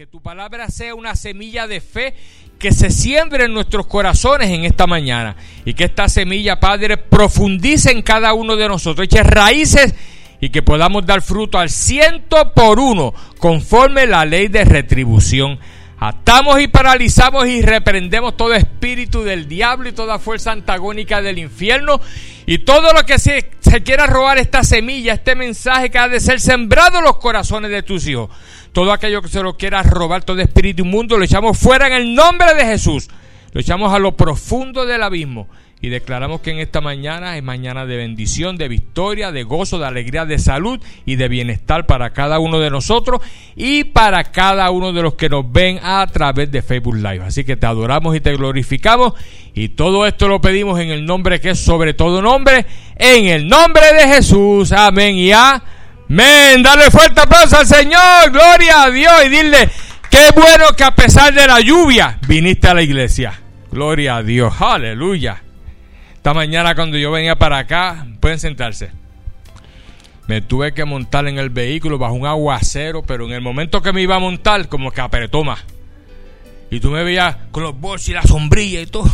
que tu palabra sea una semilla de fe que se siembre en nuestros corazones en esta mañana y que esta semilla, Padre, profundice en cada uno de nosotros, eche raíces y que podamos dar fruto al ciento por uno conforme la ley de retribución. Atamos y paralizamos y reprendemos todo espíritu del diablo y toda fuerza antagónica del infierno y todo lo que se, se quiera robar esta semilla, este mensaje que ha de ser sembrado en los corazones de tus hijos. Todo aquello que se lo quiera robar, todo espíritu inmundo, lo echamos fuera en el nombre de Jesús. Lo echamos a lo profundo del abismo y declaramos que en esta mañana es mañana de bendición, de victoria, de gozo, de alegría, de salud y de bienestar para cada uno de nosotros y para cada uno de los que nos ven a través de Facebook Live. Así que te adoramos y te glorificamos y todo esto lo pedimos en el nombre que es sobre todo nombre, en el nombre de Jesús. Amén y amén. Dale fuerte aplauso al Señor, gloria a Dios y dile, qué bueno que a pesar de la lluvia viniste a la iglesia. Gloria a Dios, aleluya. Esta mañana cuando yo venía para acá, pueden sentarse. Me tuve que montar en el vehículo bajo un aguacero, pero en el momento que me iba a montar, como que apretó más. Y tú me veías con los bolsos y la sombrilla y todo.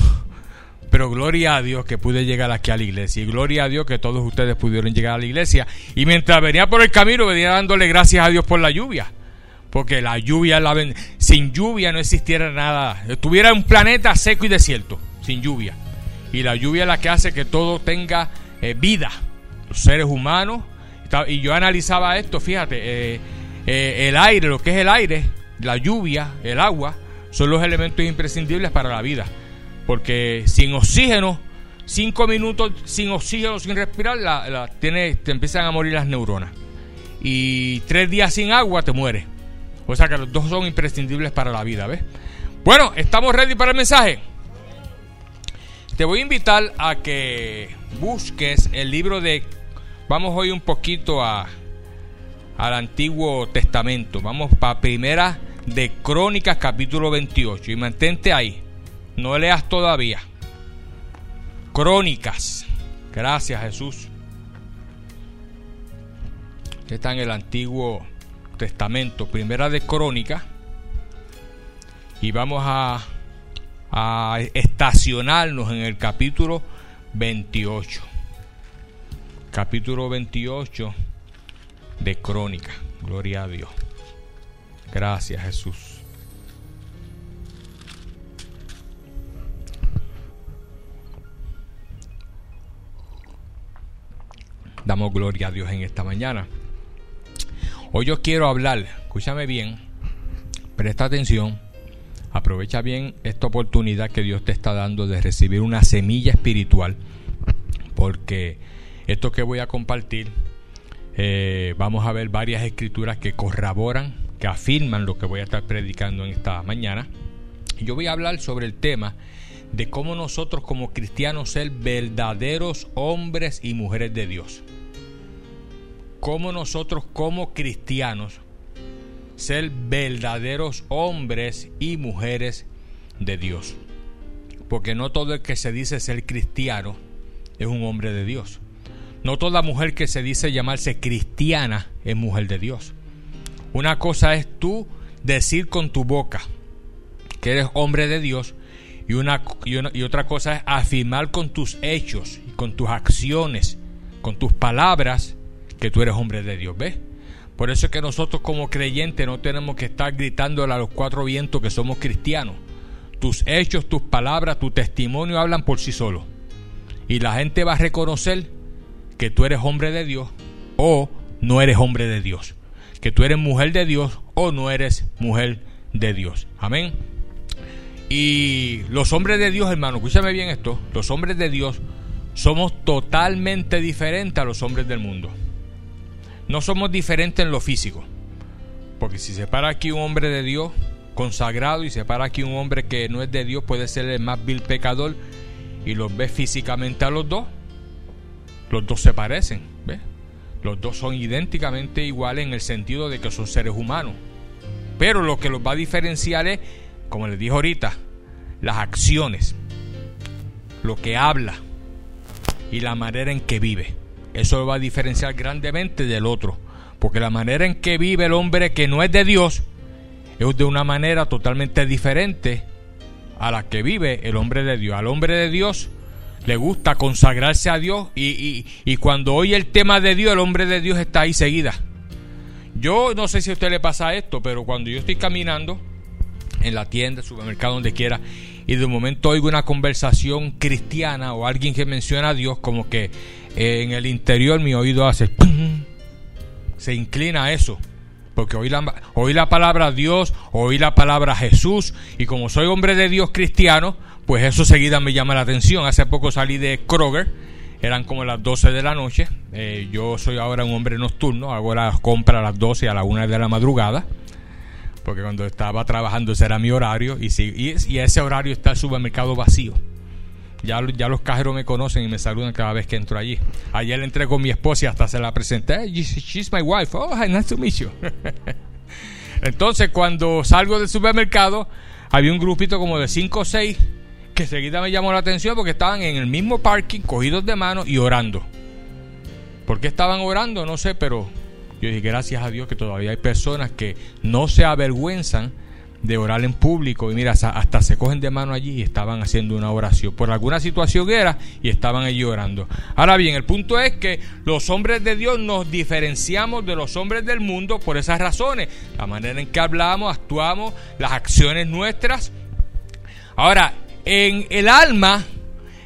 Pero gloria a Dios que pude llegar aquí a la iglesia. Y gloria a Dios que todos ustedes pudieron llegar a la iglesia. Y mientras venía por el camino, venía dándole gracias a Dios por la lluvia. Porque la lluvia, la sin lluvia no existiera nada. Estuviera un planeta seco y desierto, sin lluvia. Y la lluvia es la que hace que todo tenga eh, vida, los seres humanos. Y yo analizaba esto, fíjate, eh, eh, el aire, lo que es el aire, la lluvia, el agua, son los elementos imprescindibles para la vida. Porque sin oxígeno, cinco minutos sin oxígeno, sin respirar, la, tiene, te empiezan a morir las neuronas. Y tres días sin agua te mueres. O sea que los dos son imprescindibles para la vida, ¿ves? Bueno, ¿estamos ready para el mensaje? Te voy a invitar a que busques el libro de... Vamos hoy un poquito a, al Antiguo Testamento. Vamos para Primera de Crónicas capítulo 28. Y mantente ahí. No leas todavía. Crónicas. Gracias Jesús. Está en el Antiguo Testamento. Primera de Crónicas. Y vamos a estacionarnos en el capítulo 28. Capítulo 28 de Crónica. Gloria a Dios. Gracias Jesús. Damos gloria a Dios en esta mañana. Hoy yo quiero hablar, escúchame bien, presta atención Aprovecha bien esta oportunidad que Dios te está dando de recibir una semilla espiritual, porque esto que voy a compartir, eh, vamos a ver varias escrituras que corroboran, que afirman lo que voy a estar predicando en esta mañana. Yo voy a hablar sobre el tema de cómo nosotros como cristianos ser verdaderos hombres y mujeres de Dios. Cómo nosotros como cristianos ser verdaderos hombres y mujeres de Dios. Porque no todo el que se dice ser cristiano es un hombre de Dios. No toda mujer que se dice llamarse cristiana es mujer de Dios. Una cosa es tú decir con tu boca que eres hombre de Dios y, una, y, otra cosa es afirmar con tus hechos, con tus acciones, con tus palabras que tú eres hombre de Dios. ¿Ves? Por eso es que nosotros como creyentes no tenemos que estar gritándole a los cuatro vientos que somos cristianos. Tus hechos, tus palabras, tu testimonio hablan por sí solos. Y la gente va a reconocer que tú eres hombre de Dios o no eres hombre de Dios. Que tú eres mujer de Dios o no eres mujer de Dios. Amén. Y los hombres de Dios, hermano, escúchame bien esto. Los hombres de Dios somos totalmente diferentes a los hombres del mundo no somos diferentes en lo físico. Porque si se para aquí un hombre de Dios consagrado y se para aquí un hombre que no es de Dios, puede ser el más vil pecador y los ves físicamente a los dos, los dos se parecen, ¿ves? Los dos son idénticamente iguales en el sentido de que son seres humanos. Pero lo que los va a diferenciar es, como les dije ahorita, las acciones, lo que habla y la manera en que vive. Eso lo va a diferenciar grandemente del otro. Porque la manera en que vive el hombre que no es de Dios es de una manera totalmente diferente a la que vive el hombre de Dios. Al hombre de Dios le gusta consagrarse a Dios y, y, cuando oye el tema de Dios, el hombre de Dios está ahí seguida. Yo no sé si a usted le pasa esto, pero cuando yo estoy caminando en la tienda, supermercado, donde quiera, y de un momento oigo una conversación cristiana o alguien que menciona a Dios, como que en el interior mi oído hace, se inclina a eso porque oí la, la palabra Dios, oí la palabra Jesús, y como soy hombre de Dios cristiano, pues eso seguida me llama la atención. Hace poco salí de Kroger, eran como las 12 de la noche, eh, yo soy ahora un hombre nocturno, hago las compras a las 12 a la 1 de la madrugada, porque cuando estaba trabajando ese era mi horario, y, si, y, y ese horario está el supermercado vacío. Ya, los cajeros me conocen y me saludan cada vez que entro allí. Ayer entré con mi esposa y hasta se la presenté. she's my wife. Oh, nice to meet. Entonces, cuando salgo del supermercado, había un grupito como de 5 o 6 que seguida me llamó la atención porque estaban en el mismo parking, cogidos de mano y orando. ¿Por qué estaban orando? No sé, pero yo dije, gracias a Dios que todavía hay personas que no se avergüenzan de orar en público y mira, hasta se cogen de mano allí y estaban haciendo una oración. Por alguna situación era y estaban allí orando. Ahora bien, el punto es que los hombres de Dios nos diferenciamos de los hombres del mundo por esas razones. La manera en que hablamos, actuamos, las acciones nuestras. Ahora, en el alma,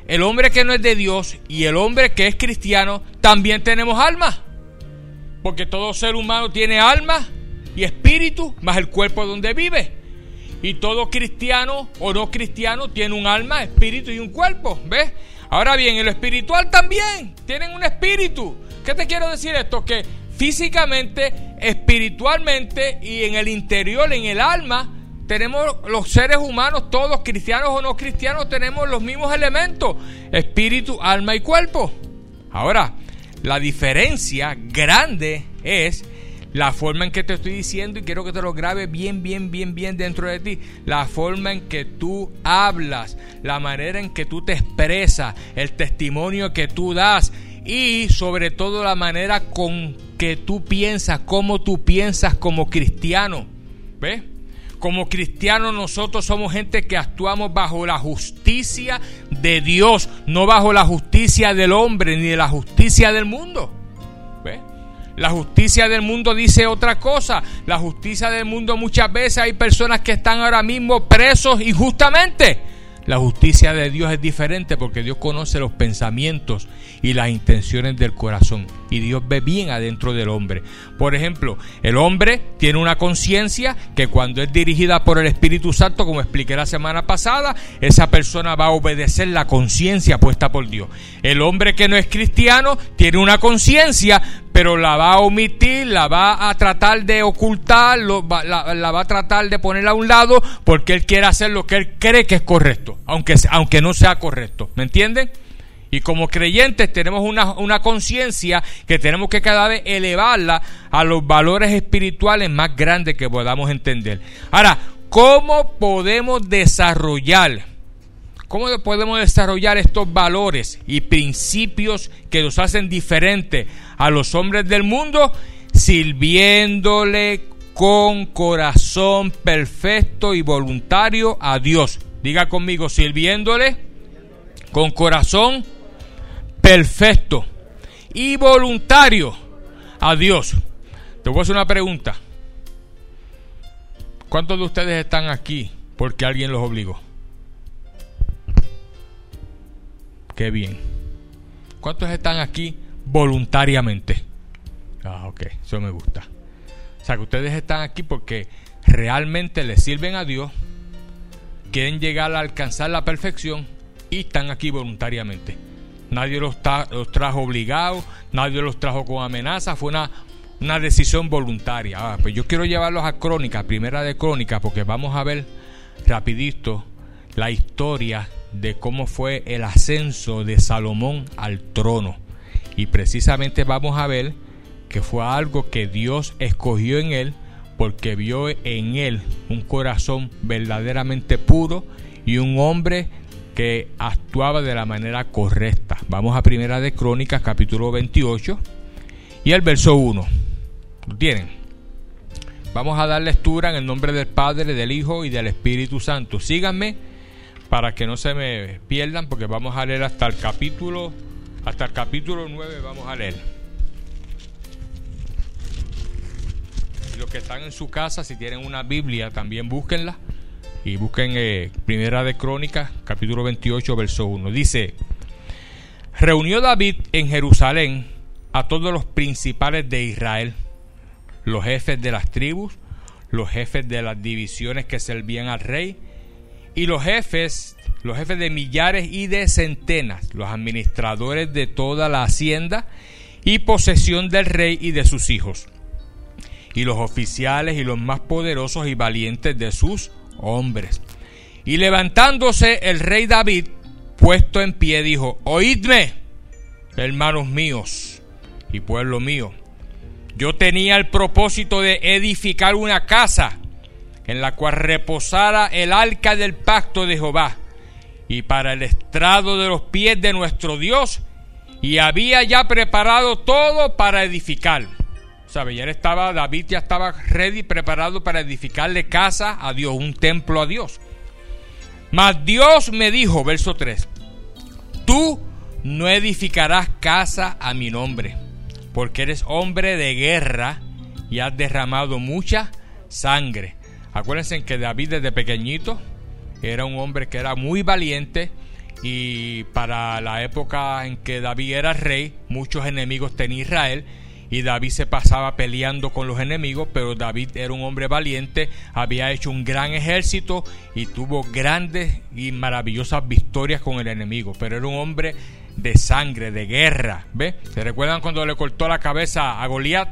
el hombre que no es de Dios y el hombre que es cristiano, también tenemos alma. Porque todo ser humano tiene alma y espíritu, más el cuerpo donde vive. Y todo cristiano o no cristiano tiene un alma, espíritu y un cuerpo. ¿Ves? Ahora bien, en lo espiritual también tienen un espíritu. ¿Qué te quiero decir esto? Que físicamente, espiritualmente y en el interior, en el alma, tenemos los seres humanos, todos cristianos o no cristianos, tenemos los mismos elementos, espíritu, alma y cuerpo. Ahora, la diferencia grande es la forma en que te estoy diciendo y quiero que te lo grabe bien, bien, bien, bien dentro de ti, la forma en que tú hablas, la manera en que tú te expresas, el testimonio que tú das y sobre todo la manera con que tú piensas, cómo tú piensas como cristiano. ¿Ves? Como cristianos nosotros somos gente que actuamos bajo la justicia de Dios, no bajo la justicia del hombre ni de la justicia del mundo. La justicia del mundo dice otra cosa. La justicia del mundo muchas veces hay personas que están ahora mismo presos injustamente. La justicia de Dios es diferente porque Dios conoce los pensamientos y las intenciones del corazón. Y Dios ve bien adentro del hombre. Por ejemplo, el hombre tiene una conciencia que cuando es dirigida por el Espíritu Santo, como expliqué la semana pasada, esa persona va a obedecer la conciencia puesta por Dios. El hombre que no es cristiano tiene una conciencia, pero la va a omitir, la va a tratar de ocultar, la, la, va a tratar de poner a un lado porque él quiere hacer lo que él cree que es correcto, aunque, aunque no sea correcto. ¿Me entienden? Y como creyentes tenemos una, una conciencia que tenemos que cada vez elevarla a los valores espirituales más grandes que podamos entender. Ahora, ¿cómo podemos desarrollar? ¿Cómo podemos desarrollar estos valores y principios que nos hacen diferentes a los hombres del mundo? Sirviéndole con corazón perfecto y voluntario a Dios. Diga conmigo, sirviéndole con corazón perfecto y voluntario a Dios. Te voy a hacer una pregunta. ¿Cuántos de ustedes están aquí porque alguien los obligó? Qué bien. ¿Cuántos están aquí voluntariamente? Ah, ok, eso me gusta. O sea, que ustedes están aquí porque realmente le sirven a Dios, quieren llegar a alcanzar la perfección y están aquí voluntariamente. Nadie los, trajo obligados, nadie los trajo con amenaza, fue una, decisión voluntaria. Ah, pues yo quiero llevarlos a Crónica, primera de Crónica, porque vamos a ver rapidito la historia de cómo fue el ascenso de Salomón al trono. Y precisamente vamos a ver que fue algo que Dios escogió en él porque vio en él un corazón verdaderamente puro y un hombre que actuaba de la manera correcta. Vamos a Primera de Crónicas, capítulo 28 y el verso 1. ¿Lo tienen? Vamos a dar lectura en el nombre del Padre, del Hijo y del Espíritu Santo. Síganme para que no se me pierdan porque vamos a leer hasta el capítulo hasta el capítulo 9 vamos a leer. Los que están en su casa, si tienen una Biblia, también búsquenla y busquen eh, Primera de Crónicas, capítulo 28, verso 1. Dice, reunió David en Jerusalén a todos los principales de Israel los jefes de las tribus, los jefes de las divisiones que servían al rey y los jefes, los jefes de millares y de centenas, los administradores de toda la hacienda y posesión del rey y de sus hijos, y los oficiales y los más poderosos y valientes de sus hombres. Y levantándose el rey David, puesto en pie, dijo, Oídme, hermanos míos y pueblo mío, yo tenía el propósito de edificar una casa en la cual reposara el arca del pacto de Jehová y para el estrado de los pies de nuestro Dios y había ya preparado todo para edificar. Ya estaba, David ya estaba ready, preparado para edificarle casa a Dios, un templo a Dios. Mas Dios me dijo, verso 3, tú no edificarás casa a mi nombre porque eres hombre de guerra y has derramado mucha sangre. Acuérdense que David desde pequeñito era un hombre que era muy valiente y para la época en que David era rey, muchos enemigos tenía Israel y David se pasaba peleando con los enemigos, pero David era un hombre valiente, había hecho un gran ejército y tuvo grandes y maravillosas victorias con el enemigo, pero era un hombre de sangre, de guerra. ¿Ve? ¿Se recuerdan cuando le cortó la cabeza a Goliat?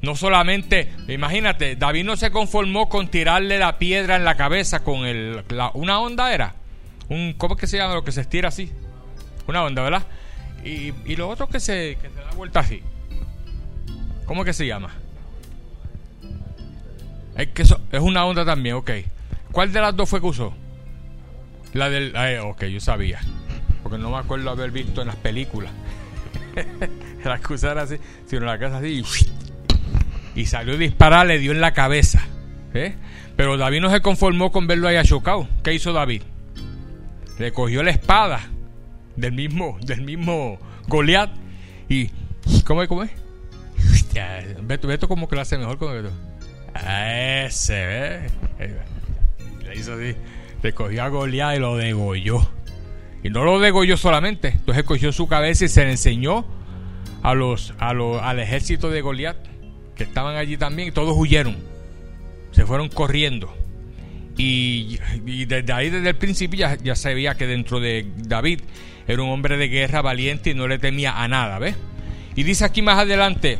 No solamente, imagínate, David no se conformó con tirarle la piedra en la cabeza con el, una onda era. Un, ¿Cómo es que se llama lo que se estira así? Una onda, ¿verdad? Y, lo otro que se, que se da vuelta así. ¿Cómo que se llama? Es que eso, es una onda también, ok. ¿Cuál de las dos fue que usó? La del... Eh, ok, yo sabía porque no me acuerdo haber visto en las películas. la excusa era así, sino la casa así y, salió a disparar, le dio en la cabeza. ¿eh? Pero David no se conformó con verlo ahí chocado. ¿Qué hizo David? Le cogió la espada del mismo, del mismo Goliat y ¿cómo es? ¿Cómo es? Beto, Beto como que lo hace mejor con Beto. Ese, ¿eh? Le hizo así. Le cogió a Goliat y lo degolló. Y no lo degolló solamente, entonces cogió su cabeza y se le enseñó a los, a los, al ejército de Goliat, que estaban allí también, y todos huyeron, se fueron corriendo. Y, desde ahí, desde el principio, ya, ya se que dentro de David era un hombre de guerra valiente y no le temía a nada, ¿ves? Y dice aquí más adelante,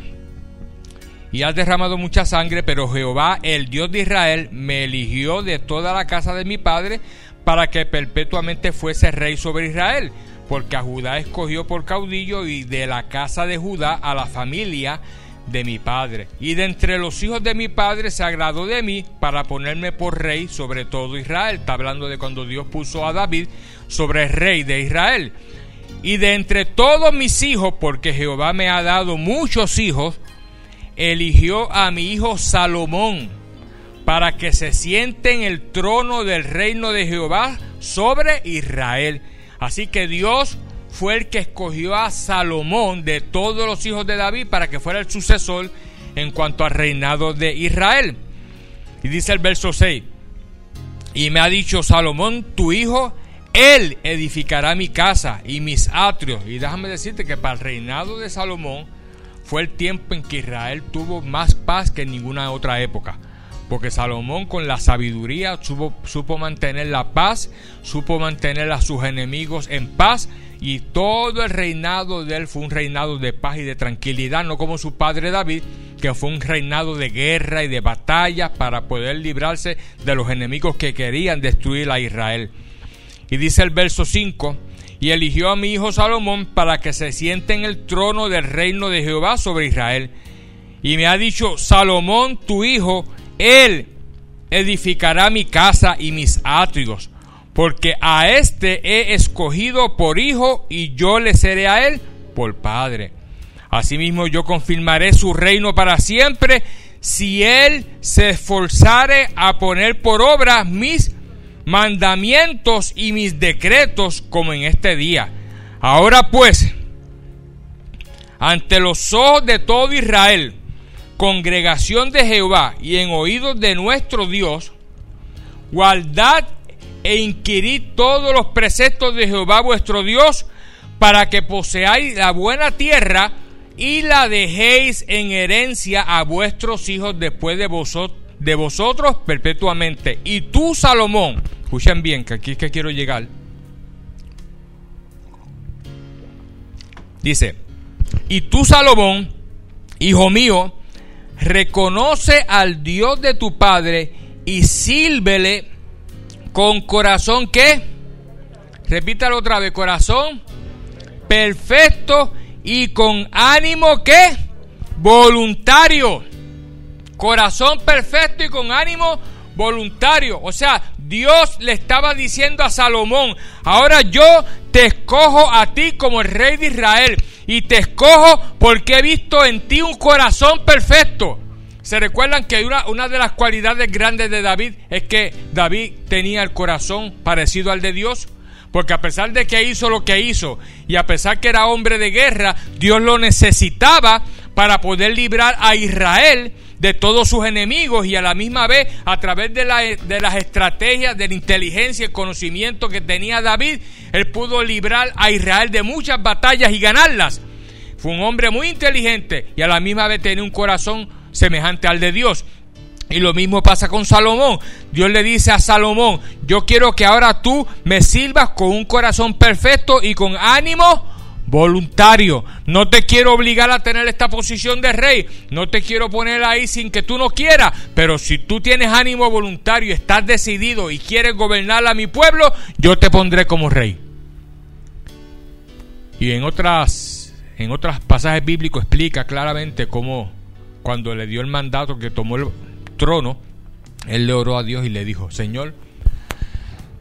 y has derramado mucha sangre, pero Jehová, el Dios de Israel, me eligió de toda la casa de mi padre para que perpetuamente fuese rey sobre Israel, porque a Judá escogió por caudillo y de la casa de Judá a la familia de mi padre. Y de entre los hijos de mi padre se agradó de mí para ponerme por rey sobre todo Israel. Está hablando de cuando Dios puso a David sobre el rey de Israel. Y de entre todos mis hijos, porque Jehová me ha dado muchos hijos, eligió a mi hijo Salomón para que se siente en el trono del reino de Jehová sobre Israel. Así que Dios fue el que escogió a Salomón de todos los hijos de David para que fuera el sucesor en cuanto al reinado de Israel. Y dice el verso 6, y me ha dicho Salomón, tu hijo, él edificará mi casa y mis atrios. Y déjame decirte que para el reinado de Salomón fue el tiempo en que Israel tuvo más paz que en ninguna otra época porque Salomón con la sabiduría supo, mantener la paz, supo mantener a sus enemigos en paz y todo el reinado de él fue un reinado de paz y de tranquilidad, no como su padre David, que fue un reinado de guerra y de batalla para poder librarse de los enemigos que querían destruir a Israel. Y dice el verso 5, y eligió a mi hijo Salomón para que se siente en el trono del reino de Jehová sobre Israel. Y me ha dicho, Salomón tu hijo él edificará mi casa y mis atrios, porque a éste he escogido por hijo y yo le seré a él por padre. Asimismo yo confirmaré su reino para siempre si él se esforzare a poner por obra mis mandamientos y mis decretos como en este día. Ahora pues, ante los ojos de todo Israel, congregación de Jehová y en oídos de nuestro Dios, guardad e inquirid todos los preceptos de Jehová vuestro Dios, para que poseáis la buena tierra y la dejéis en herencia a vuestros hijos después de, vosotros, de vosotros perpetuamente. Y tú, Salomón, escuchen bien, que aquí es que quiero llegar. Dice, y tú, Salomón, hijo mío, reconoce al Dios de tu Padre y sírvele con corazón que, repítalo otra vez, corazón perfecto y con ánimo que voluntario. Corazón perfecto y con ánimo voluntario. O sea, Dios le estaba diciendo a Salomón, ahora yo te escojo a ti como el rey de Israel y te escojo porque he visto en ti un corazón perfecto. ¿Se recuerdan que una, una de las cualidades grandes de David es que David tenía el corazón parecido al de Dios? Porque a pesar de que hizo lo que hizo y a pesar que era hombre de guerra, Dios lo necesitaba para poder librar a Israel de todos sus enemigos y a la misma vez a través de, de las estrategias, de la inteligencia y conocimiento que tenía David, él pudo librar a Israel de muchas batallas y ganarlas. Fue un hombre muy inteligente y a la misma vez tenía un corazón semejante al de Dios. Y lo mismo pasa con Salomón. Dios le dice a Salomón, yo quiero que ahora tú me sirvas con un corazón perfecto y con ánimo voluntario. No te quiero obligar a tener esta posición de rey. No te quiero poner ahí sin que tú no quieras. Pero si tú tienes ánimo voluntario, estás decidido y quieres gobernar a mi pueblo, yo te pondré como rey. Y en otras, en otros pasajes bíblicos explica claramente cómo cuando le dio el mandato que tomó el trono, él le oró a Dios y le dijo, Señor,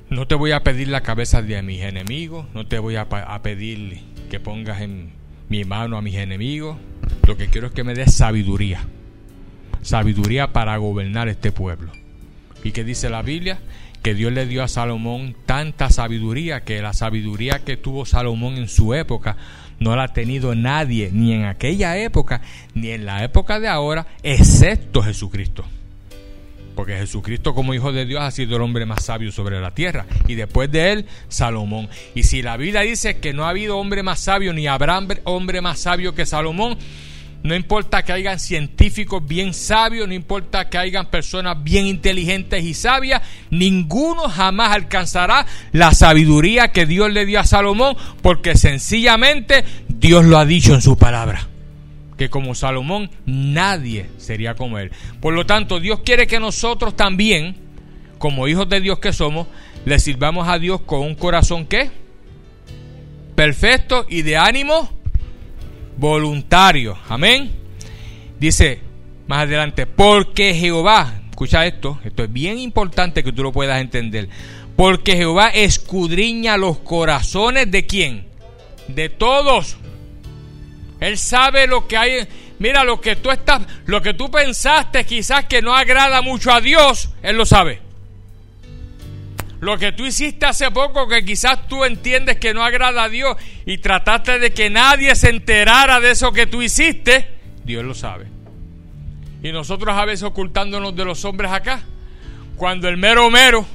no te voy a pedir la cabeza de mis enemigos, no te voy a, pedir que pongas en mi mano a mis enemigos, lo que quiero es que me des sabiduría, sabiduría para gobernar este pueblo. ¿Y qué dice la Biblia? Que Dios le dio a Salomón tanta sabiduría que la sabiduría que tuvo Salomón en su época no la ha tenido nadie, ni en aquella época, ni en la época de ahora, excepto Jesucristo porque Jesucristo como Hijo de Dios ha sido el hombre más sabio sobre la tierra, y después de él, Salomón. Y si la Biblia dice que no ha habido hombre más sabio, ni habrá hombre más sabio que Salomón, no importa que hayan científicos bien sabios, no importa que hayan personas bien inteligentes y sabias, ninguno jamás alcanzará la sabiduría que Dios le dio a Salomón, porque sencillamente Dios lo ha dicho en su palabra que como Salomón nadie sería como él. Por lo tanto, Dios quiere que nosotros también, como hijos de Dios que somos, le sirvamos a Dios con un corazón que perfecto y de ánimo voluntario. Amén. Dice más adelante, porque Jehová, escucha esto, esto es bien importante que tú lo puedas entender. Porque Jehová escudriña los corazones de quién? De todos él sabe lo que hay. Mira, lo que tú estás, lo que tú pensaste quizás que no agrada mucho a Dios, Él lo sabe. Lo que tú hiciste hace poco que quizás tú entiendes que no agrada a Dios y trataste de que nadie se enterara de eso que tú hiciste, Dios lo sabe. Y nosotros a veces ocultándonos de los hombres acá, cuando el mero mero,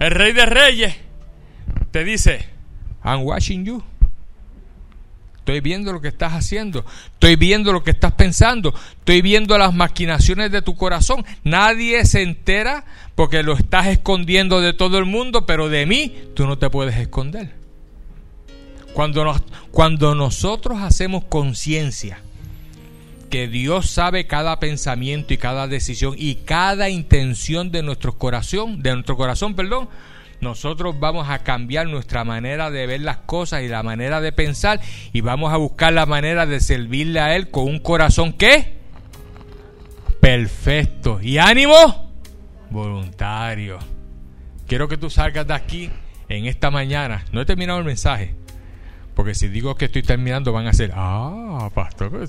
el rey de reyes, te dice, I'm watching you. Estoy viendo lo que estás haciendo. Estoy viendo lo que estás pensando. Estoy viendo las maquinaciones de tu corazón. Nadie se entera porque lo estás escondiendo de todo el mundo, pero de mí tú no te puedes esconder. Cuando, cuando nosotros hacemos conciencia que Dios sabe cada pensamiento y cada decisión y cada intención de nuestro corazón, de nuestro corazón, perdón, nosotros vamos a cambiar nuestra manera de ver las cosas y la manera de pensar y vamos a buscar la manera de servirle a Él con un corazón que perfecto y ánimo voluntario. Quiero que tú salgas de aquí en esta mañana. No he terminado el mensaje. Porque si digo que estoy terminando van a ser, ah, pastor,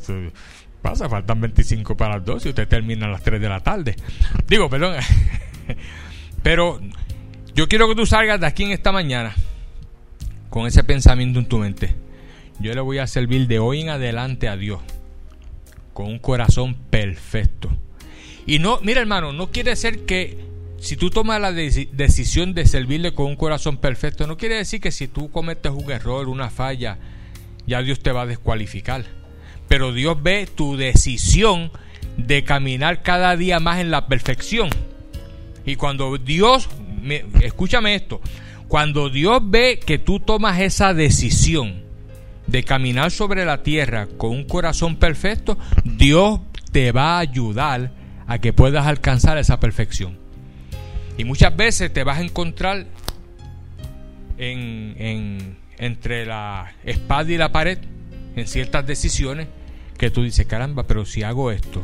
pasa? Faltan 25 para las 2 y usted termina a las 3 de la tarde. Digo, perdón. Pero yo quiero que tú salgas de aquí en esta mañana con ese pensamiento en tu mente. Yo le voy a servir de hoy en adelante a Dios con un corazón perfecto. Y no, mira hermano, no quiere decir que si tú tomas la decisión de servirle con un corazón perfecto, no quiere decir que si tú cometes un error, una falla, ya Dios te va a descualificar. Pero Dios ve tu decisión de caminar cada día más en la perfección. Y cuando Dios, escúchame esto, cuando Dios ve que tú tomas esa decisión de caminar sobre la tierra con un corazón perfecto, Dios te va a ayudar a que puedas alcanzar esa perfección. Y muchas veces te vas a encontrar en, entre la espada y la pared en ciertas decisiones que tú dices, caramba, pero si hago esto,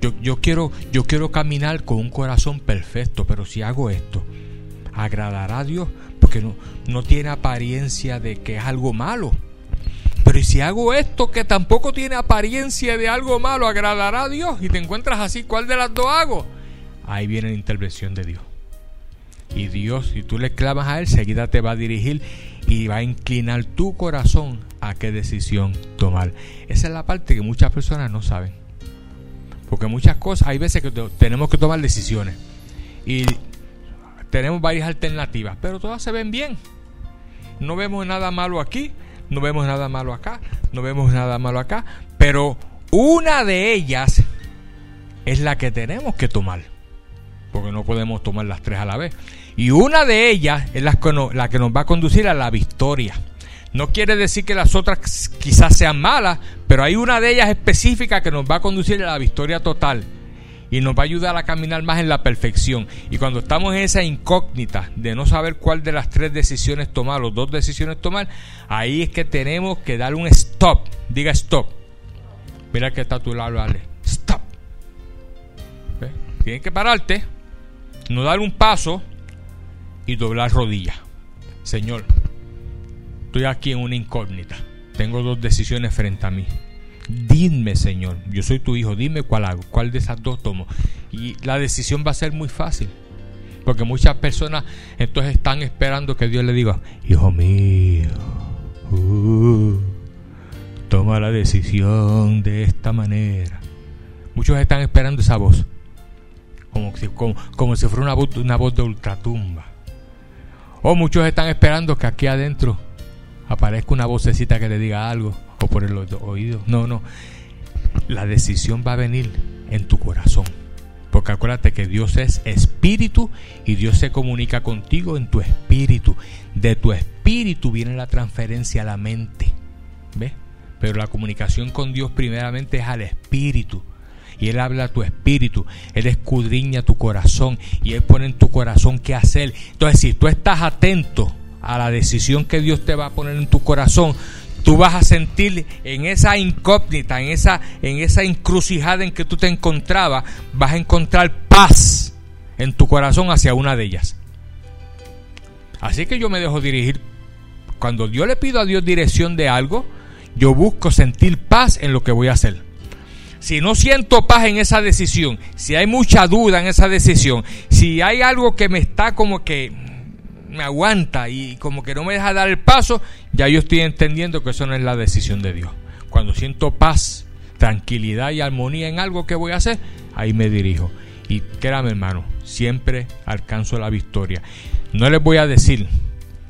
yo, yo, quiero, yo quiero caminar con un corazón perfecto, pero si hago esto, agradará a Dios, porque no, no tiene apariencia de que es algo malo. Pero ¿y si hago esto que tampoco tiene apariencia de algo malo, agradará a Dios? Y te encuentras así, ¿cuál de las dos hago? Ahí viene la intervención de Dios. Y Dios, si tú le clamas a Él, seguida te va a dirigir y va a inclinar tu corazón a qué decisión tomar. Esa es la parte que muchas personas no saben. Porque muchas cosas, hay veces que tenemos que tomar decisiones. Y tenemos varias alternativas, pero todas se ven bien. No vemos nada malo aquí, no vemos nada malo acá, no vemos nada malo acá, pero una de ellas es la que tenemos que tomar, porque no podemos tomar las tres a la vez. Y una de ellas es la que, nos, la que nos va a conducir a la victoria. No quiere decir que las otras quizás sean malas, pero hay una de ellas específica que nos va a conducir a la victoria total y nos va a ayudar a caminar más en la perfección. Y cuando estamos en esa incógnita de no saber cuál de las tres decisiones tomar o dos decisiones tomar, ahí es que tenemos que dar un stop. Diga stop. Mira que está a tu lado, vale. Stop. Tienes que pararte, no dar un paso y doblar rodillas. Señor, estoy aquí en una incógnita. Tengo dos decisiones frente a mí. Dime, Señor, yo soy tu hijo, dime cuál hago, cuál de esas dos tomo. Y la decisión va a ser muy fácil. Porque muchas personas entonces están esperando que Dios le diga, hijo mío, uh, toma la decisión de esta manera. Muchos están esperando esa voz, como si, como, si fuera una voz, una voz de ultratumba. O muchos están esperando que aquí adentro aparezca una vocecita que le diga algo o por el oído. No, no. La decisión va a venir en tu corazón. Porque acuérdate que Dios es espíritu y Dios se comunica contigo en tu espíritu. De tu espíritu viene la transferencia a la mente. ¿Ves? Pero la comunicación con Dios primeramente es al espíritu. Y Él habla a tu espíritu. Él escudriña tu corazón. Y Él pone en tu corazón qué hacer. Entonces, si tú estás atento a la decisión que Dios te va a poner en tu corazón, tú vas a sentir en esa incógnita, en esa, en esa encrucijada en que tú te encontrabas, vas a encontrar paz en tu corazón hacia una de ellas. Así que yo me dejo dirigir. Cuando yo le pido a Dios dirección de algo, yo busco sentir paz en lo que voy a hacer. Si no siento paz en esa decisión, si hay mucha duda en esa decisión, si hay algo que me está como que me aguanta y como que no me deja dar el paso, ya yo estoy entendiendo que eso no es la decisión de Dios. Cuando siento paz, tranquilidad y armonía en algo que voy a hacer, ahí me dirijo. Y créame hermano, siempre alcanzo la victoria. No les voy a decir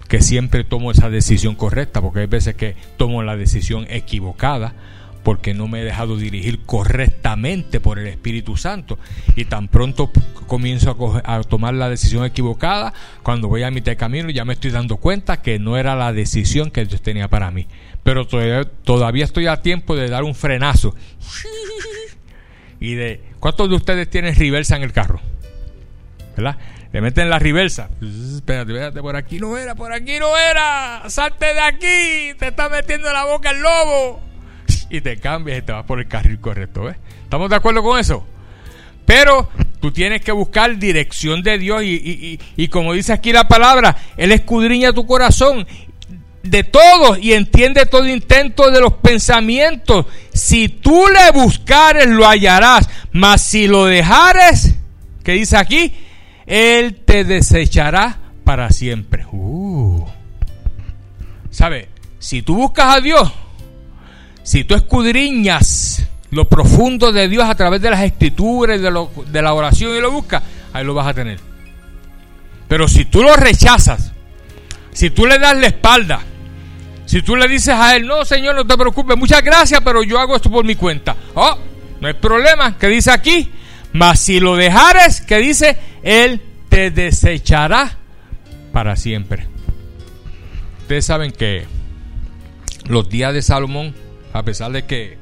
que siempre tomo esa decisión correcta, porque hay veces que tomo la decisión equivocada, porque no me he dejado dirigir correctamente por el Espíritu Santo. Y tan pronto comienzo a, tomar la decisión equivocada, cuando voy a mitad de camino ya me estoy dando cuenta que no era la decisión que Dios tenía para mí. Pero todavía, todavía estoy a tiempo de dar un frenazo. y de... ¿Cuántos de ustedes tienen reversa en el carro? ¿Verdad? Le meten la reversa. Espérate, espérate, por aquí no era, por aquí no era. Salte de aquí, te está metiendo en la boca el lobo y te cambias y te vas por el carril correcto. ¿ves? ¿Estamos de acuerdo con eso? Pero tú tienes que buscar dirección de Dios y, como dice aquí la palabra, Él escudriña tu corazón. de todos y entiende todo intento de los pensamientos. Si tú le buscares, lo hallarás. Mas si lo dejares, ¿qué dice aquí? Él te desechará para siempre. Uh. ¿Sabe? Si tú buscas a Dios, si tú escudriñas lo profundo de Dios a través de las escrituras, de, de la oración y lo buscas, ahí lo vas a tener. Pero si tú lo rechazas, si tú le das la espalda, si tú le dices a él, no, Señor, no te preocupes, muchas gracias, pero yo hago esto por mi cuenta. Oh, no hay problema, que dice aquí, mas si lo dejares, que dice, él te desechará para siempre. Ustedes saben que los días de Salomón, a pesar de que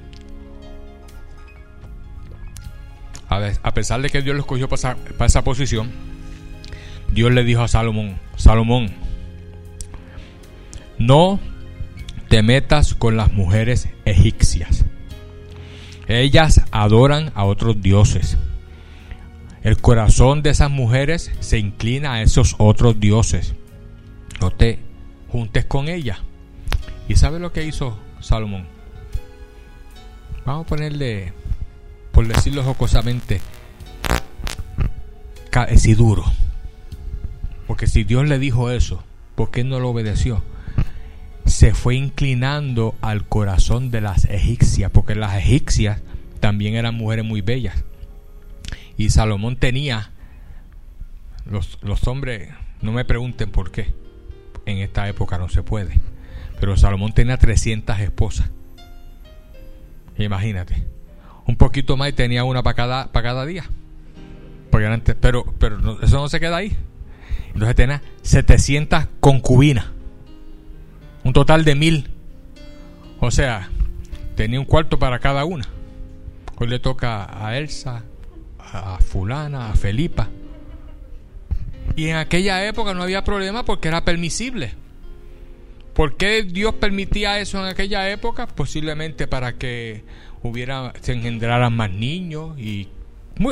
a pesar de que Dios lo escogió para esa, posición, Dios le dijo a Salomón, Salomón, no te metas con las mujeres egipcias. Ellas adoran a otros dioses. El corazón de esas mujeres se inclina a esos otros dioses. No te juntes con ellas. ¿Y sabe lo que hizo Salomón? Vamos a ponerle por decirlo jocosamente, casi duro. Porque si Dios le dijo eso, ¿por qué no lo obedeció? Se fue inclinando al corazón de las egipcias, porque las egipcias también eran mujeres muy bellas. Y Salomón tenía, los, los hombres, no me pregunten por qué, en esta época no se puede, pero Salomón tenía 300 esposas. Imagínate un poquito más y tenía una para cada, para cada día. Porque pero pero eso no se queda ahí. Entonces tenía 700 concubinas. Un total de mil. O sea, tenía un cuarto para cada una. Hoy le toca a Elsa, a fulana, a Felipa. Y en aquella época no había problema porque era permisible. ¿Por qué Dios permitía eso en aquella época? Posiblemente para que hubiera, se engendraran más niños y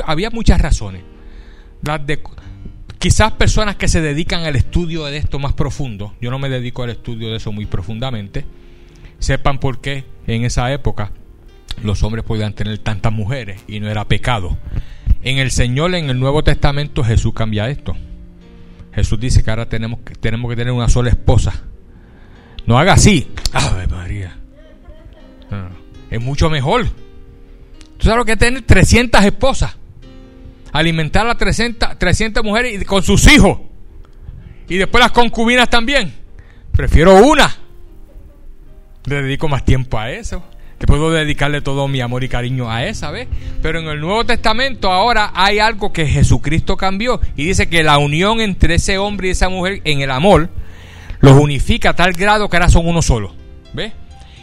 había muchas razones. Quizás personas que se dedican al estudio de esto más profundo, yo no me dedico al estudio de eso muy profundamente, sepan por qué en esa época los hombres podían tener tantas mujeres y no era pecado. En el Señor, en el Nuevo Testamento, Jesús cambia esto. Jesús dice que ahora tenemos, tenemos que tener una sola esposa. No haga así. Ave María es mucho mejor. ¿Tú sabes lo que es tener 300 esposas? Alimentar a 300, 300 mujeres con sus hijos. Y después las concubinas también. Prefiero una. Le dedico más tiempo a eso. Que puedo dedicarle todo mi amor y cariño a esa, ¿ves? Pero en el Nuevo Testamento ahora hay algo que Jesucristo cambió. Y dice que la unión entre ese hombre y esa mujer en el amor los unifica a tal grado que ahora son uno solo. ¿Ves?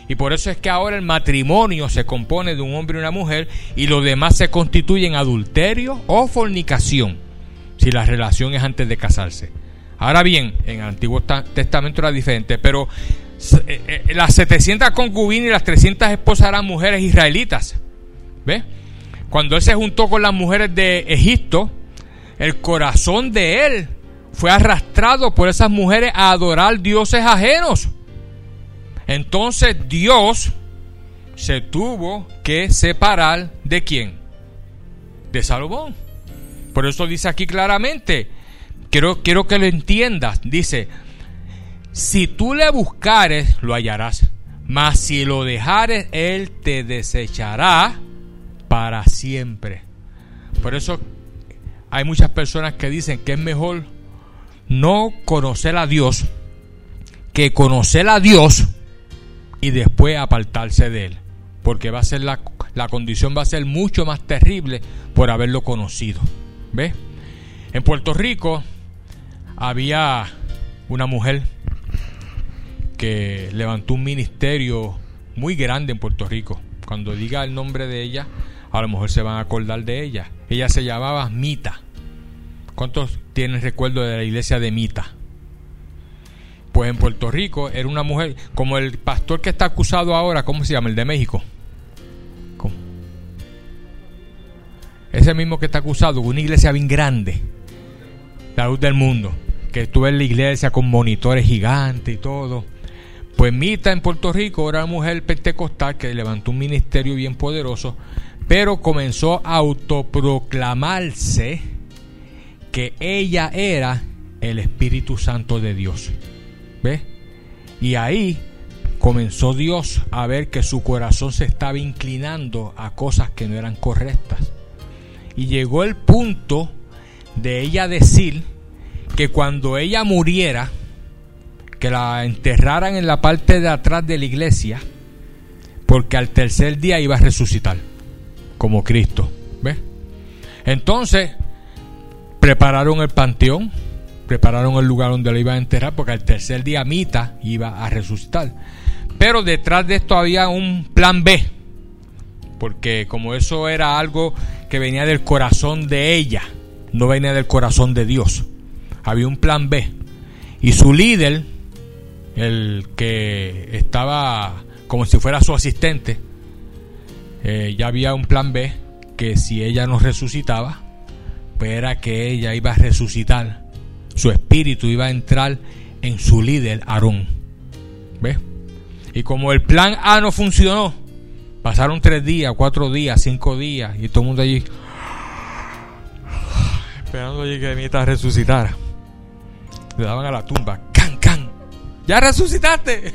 Y por eso es que ahora el matrimonio se compone de un hombre y una mujer y los demás se constituyen adulterio o fornicación, si la relación es antes de casarse. Ahora bien, en el Antiguo Testamento era diferente, pero eh, eh, las 700 concubinas y las 300 esposas eran mujeres israelitas. ¿Ves? Cuando él se juntó con las mujeres de Egipto, el corazón de él fue arrastrado por esas mujeres a adorar dioses ajenos. Entonces Dios se tuvo que separar de quién? De Salomón. Por eso dice aquí claramente, quiero, quiero que lo entiendas, dice, si tú le buscares, lo hallarás, mas si lo dejares, él te desechará para siempre. Por eso hay muchas personas que dicen que es mejor no conocer a Dios que conocer a Dios y después apartarse de él. Porque va a ser la, la condición va a ser mucho más terrible por haberlo conocido. ¿Ves? En Puerto Rico había una mujer que levantó un ministerio muy grande en Puerto Rico. Cuando diga el nombre de ella, a lo mejor se van a acordar de ella. Ella se llamaba Mita. ¿Cuántos tienen recuerdo de la iglesia de Mita? Pues en Puerto Rico era una mujer, como el pastor que está acusado ahora, ¿cómo se llama? El de México. Ese mismo que está acusado, una iglesia bien grande, la luz del mundo, que estuvo en la iglesia con monitores gigantes y todo. Pues Mita en Puerto Rico era una mujer pentecostal que levantó un ministerio bien poderoso, pero comenzó a autoproclamarse que ella era el Espíritu Santo de Dios. ¿Ves? Y ahí comenzó Dios a ver que su corazón se estaba inclinando a cosas que no eran correctas. Y llegó el punto de ella decir que cuando ella muriera, que la enterraran en la parte de atrás de la iglesia, porque al tercer día iba a resucitar, como Cristo. ¿Ves? Entonces, prepararon el panteón, prepararon el lugar donde la iban a enterrar, porque al tercer día Mita iba a resucitar. Pero detrás de esto había un plan B, porque como eso era algo que venía del corazón de ella, no venía del corazón de Dios, había un plan B. Y su líder, el que estaba como si fuera su asistente, eh, ya había un plan B que si ella no resucitaba, pues era que ella iba a resucitar, su espíritu iba a entrar en su líder, Aarón. ¿Ves? Y como el plan A no funcionó, pasaron tres días, cuatro días, cinco días, y todo el mundo allí esperando allí que Mita resucitara. Le daban a la tumba, can, can, ya resucitaste.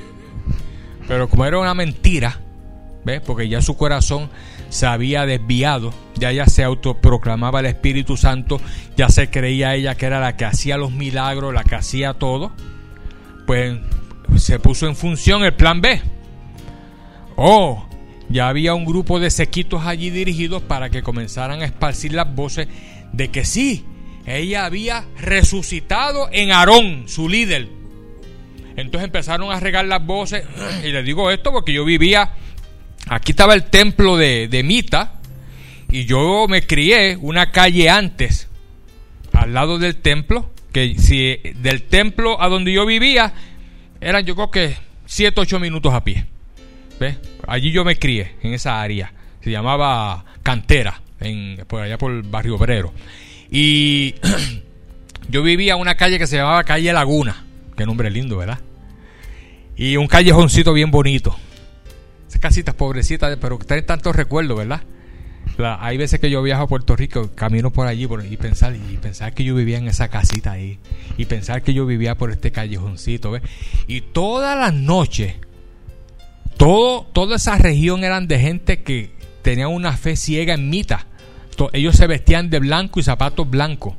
Pero como era una mentira, ¿ves? Porque ya su corazón se había desviado, ya ella se autoproclamaba el Espíritu Santo, ya se creía ella que era la que hacía los milagros, la que hacía todo, pues se puso en función el plan B. Oh, ya había un grupo de sequitos allí dirigidos para que comenzaran a esparcir las voces de que sí, ella había resucitado en Aarón, su líder. Entonces empezaron a regar las voces. Y les digo esto porque yo vivía, aquí estaba el templo de, de Mita, y yo me crié una calle antes, al lado del templo, que si del templo a donde yo vivía, eran yo creo que 7, 8 minutos a pie. Allí yo me crié, en esa área. Se llamaba Cantera, en, por allá por el barrio obrero. Y yo vivía en una calle que se llamaba Calle Laguna. Qué nombre lindo, ¿verdad? Y un callejoncito bien bonito. Esas casitas pobrecitas, pero que tienen tantos recuerdos, ¿verdad? hay veces que yo viajo a Puerto Rico, camino por allí y pensar y pensar que yo vivía en esa casita ahí y pensar que yo vivía por este callejoncito, ¿ves? Y todas las noches, todo, toda esa región eran de gente que tenía una fe ciega en mita. Ellos se vestían de blanco y zapatos blancos.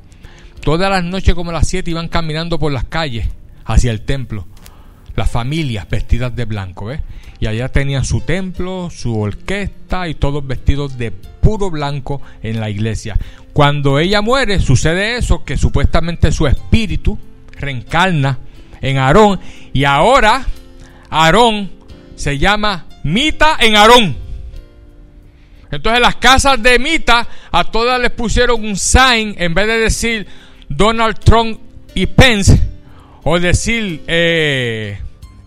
Todas las noches como las 7 iban caminando por las calles hacia el templo. Las familias vestidas de blanco, ¿ves? Y allá tenían su templo, su orquesta y todos vestidos de puro blanco en la iglesia. Cuando ella muere, sucede eso, que supuestamente su espíritu reencarna en Aarón y ahora Aarón se llama Mita en Aarón. Entonces las casas de Mita a todas les pusieron un sign en vez de decir Donald Trump y Pence o decir eh,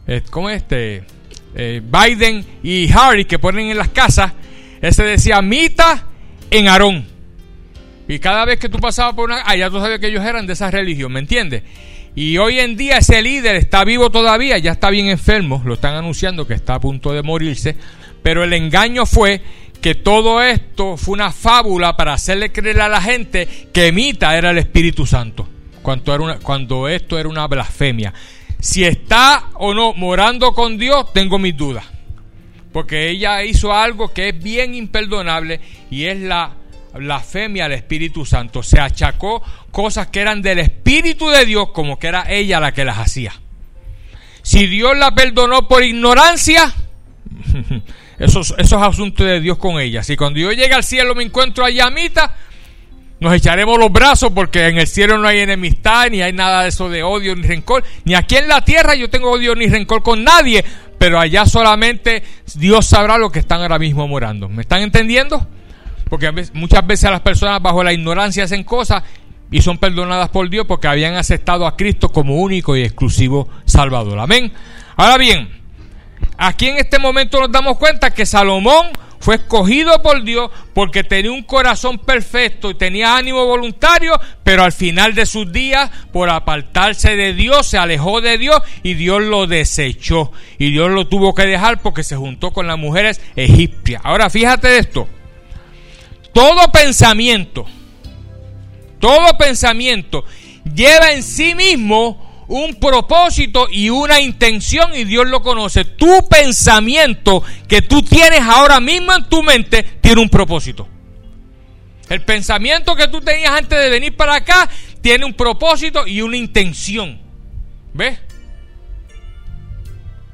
eh ¿cómo es este? Eh, Biden y Harry que ponen en las casas, ese decía Mita en Aarón. Y cada vez que tú pasabas por una... Allá tú sabías que ellos eran de esa religión, ¿me entiendes? Y hoy en día ese líder está vivo todavía, ya está bien enfermo, lo están anunciando que está a punto de morirse, pero el engaño fue que todo esto fue una fábula para hacerle creer a la gente que Mita era el Espíritu Santo, cuando, era cuando esto era una blasfemia. Si está o no morando con Dios, tengo mis dudas. Porque ella hizo algo que es bien imperdonable y es la blasfemia al Espíritu Santo. Se achacó cosas que eran del Espíritu de Dios como que era ella la que las hacía. Si Dios la perdonó por ignorancia, eso, eso es asunto de Dios con ella. Si cuando yo llegue al cielo me encuentro a Yamita, nos echaremos los brazos porque en el cielo no hay enemistad, ni hay nada de eso de odio ni rencor. Ni aquí en la tierra yo tengo odio ni rencor con nadie, pero allá solamente Dios sabrá lo que están ahora mismo morando. ¿Me están entendiendo? Porque muchas veces las personas bajo la ignorancia hacen cosas y son perdonadas por Dios porque habían aceptado a Cristo como único y exclusivo Salvador. Amén. Ahora bien, aquí en este momento nos damos cuenta que Salomón fue escogido por Dios porque tenía un corazón perfecto y tenía ánimo voluntario, pero al final de sus días, por apartarse de Dios, se alejó de Dios y Dios lo desechó. Y Dios lo tuvo que dejar porque se juntó con las mujeres egipcias. Ahora fíjate esto. Todo pensamiento, todo pensamiento lleva en sí mismo un propósito y una intención y Dios lo conoce. Tu pensamiento que tú tienes ahora mismo en tu mente tiene un propósito. El pensamiento que tú tenías antes de venir para acá tiene un propósito y una intención. ¿Ves?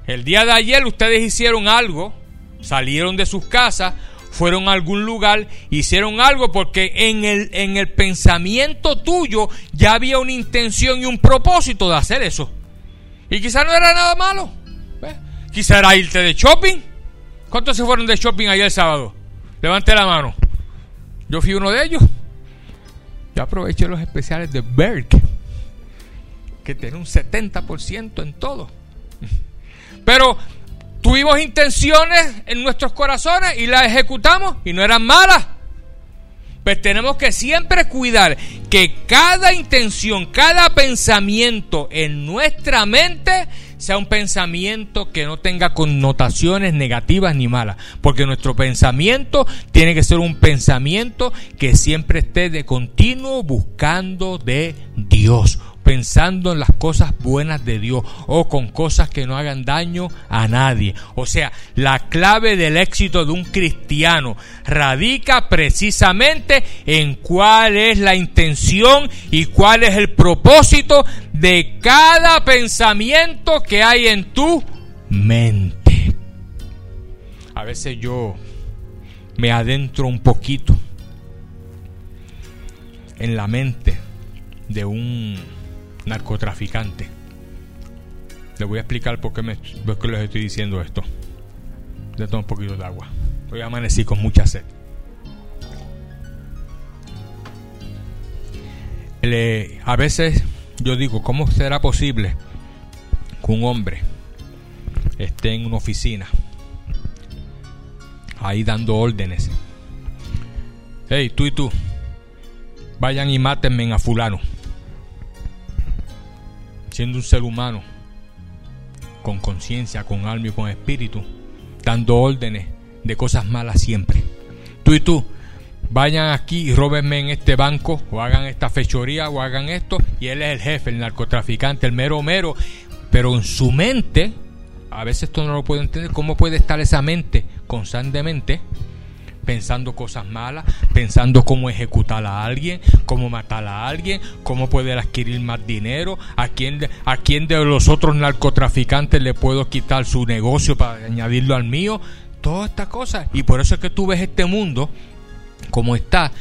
El día de ayer ustedes hicieron algo, salieron de sus casas, fueron a algún lugar, hicieron algo porque en el, en el pensamiento tuyo ya había una intención y un propósito de hacer eso. Y quizás no era nada malo. Quizá era irte de shopping. ¿Cuántos se fueron de shopping ayer el sábado? Levante la mano. Yo fui uno de ellos. Yo aproveché los especiales de Berg, que tiene un 70% en todo. Pero Tuvimos intenciones en nuestros corazones y las ejecutamos y no eran malas. Pues tenemos que siempre cuidar que cada intención, cada pensamiento en nuestra mente sea un pensamiento que no tenga connotaciones negativas ni malas. Porque nuestro pensamiento tiene que ser un pensamiento que siempre esté de continuo buscando de Dios pensando en las cosas buenas de Dios o con cosas que no hagan daño a nadie. O sea, la clave del éxito de un cristiano radica precisamente en cuál es la intención y cuál es el propósito de cada pensamiento que hay en tu mente. A veces yo me adentro un poquito en la mente de un narcotraficante. Le voy a explicar por qué, me, les estoy diciendo esto. Le tomo un poquito de agua. Hoy amanecí con mucha sed. a veces yo digo, ¿cómo será posible que un hombre esté en una oficina ahí dando órdenes? Hey, tú y tú, vayan y mátenme a fulano siendo un ser humano, con conciencia, con alma y con espíritu, dando órdenes de cosas malas siempre. Tú y tú, vayan aquí y róbenme en este banco, o hagan esta fechoría, o hagan esto, y él es el jefe, el narcotraficante, el mero mero, pero en su mente, a veces esto no lo puedo entender, ¿cómo puede estar esa mente constantemente? Pensando cosas malas, pensando cómo ejecutar a alguien, cómo matar a alguien, cómo poder adquirir más dinero, a quién, a quién de los otros narcotraficantes le puedo quitar su negocio para añadirlo al mío, todas estas cosas. Y por eso es que tú ves este mundo como está,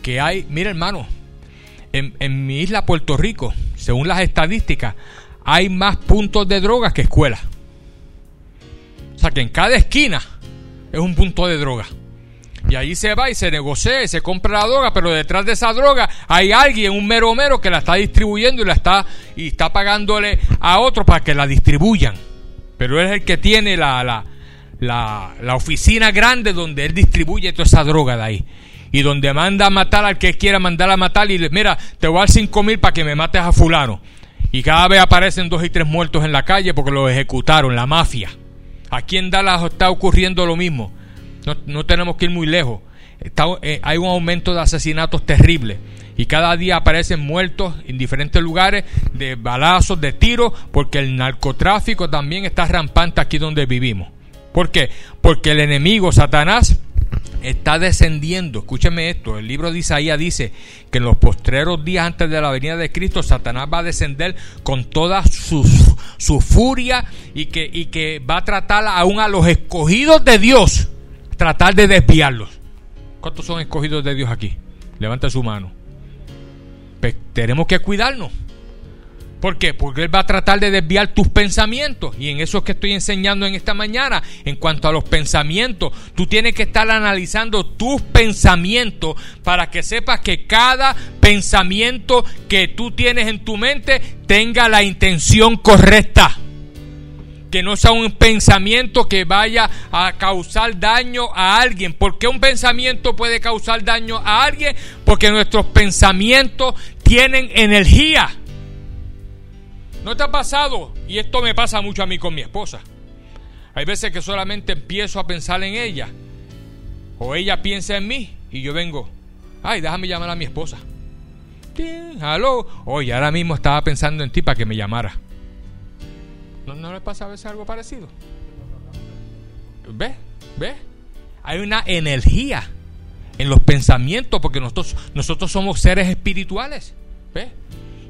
que hay, mira hermano, en, en mi isla Puerto Rico, según las estadísticas, hay más puntos de drogas que escuelas. O sea que en cada esquina es un punto de droga. Y ahí se va y se negocia y se compra la droga, pero detrás de esa droga hay alguien, un mero mero, que la está distribuyendo y la está, y está pagándole a otro para que la distribuyan. Pero él es el que tiene la, la, la, la oficina grande donde él distribuye toda esa droga de ahí. Y donde manda a matar al que quiera mandar a matar y le, mira, te voy a dar cinco mil para que me mates a fulano. Y cada vez aparecen dos y tres muertos en la calle porque lo ejecutaron, la mafia. Aquí en Dallas está ocurriendo lo mismo. No, tenemos que ir muy lejos. Eh, hay un aumento de asesinatos terribles y cada día aparecen muertos en diferentes lugares de balazos, de tiros, porque el narcotráfico también está rampante aquí donde vivimos. ¿Por qué? Porque el enemigo, Satanás, está descendiendo. Escúcheme esto, el libro de Isaías dice que en los postreros días antes de la venida de Cristo, Satanás va a descender con toda su, su furia y que, y que va a tratar aún a los escogidos de Dios tratar de desviarlos. ¿Cuántos son escogidos de Dios aquí? Levanta su mano. Tenemos que cuidarnos. ¿Por qué? Porque Él va a tratar de desviar tus pensamientos. Y en eso es que estoy enseñando en esta mañana. En cuanto a los pensamientos, tú tienes que estar analizando tus pensamientos para que sepas que cada pensamiento que tú tienes en tu mente tenga la intención correcta que no sea un pensamiento que vaya a causar daño a alguien. ¿Por qué un pensamiento puede causar daño a alguien? Porque nuestros pensamientos tienen energía. ¿No te ha pasado? Y esto me pasa mucho a mí con mi esposa. Hay veces que solamente empiezo a pensar en ella. O ella piensa en mí y yo vengo. Ay, déjame llamar a mi esposa. Aló. Oye, ahora mismo estaba pensando en ti para que me llamara. ¿No, le pasa a veces algo parecido? ¿Ve? ¿Ve? Hay una energía en los pensamientos porque nosotros, nosotros somos seres espirituales. ¿Ve?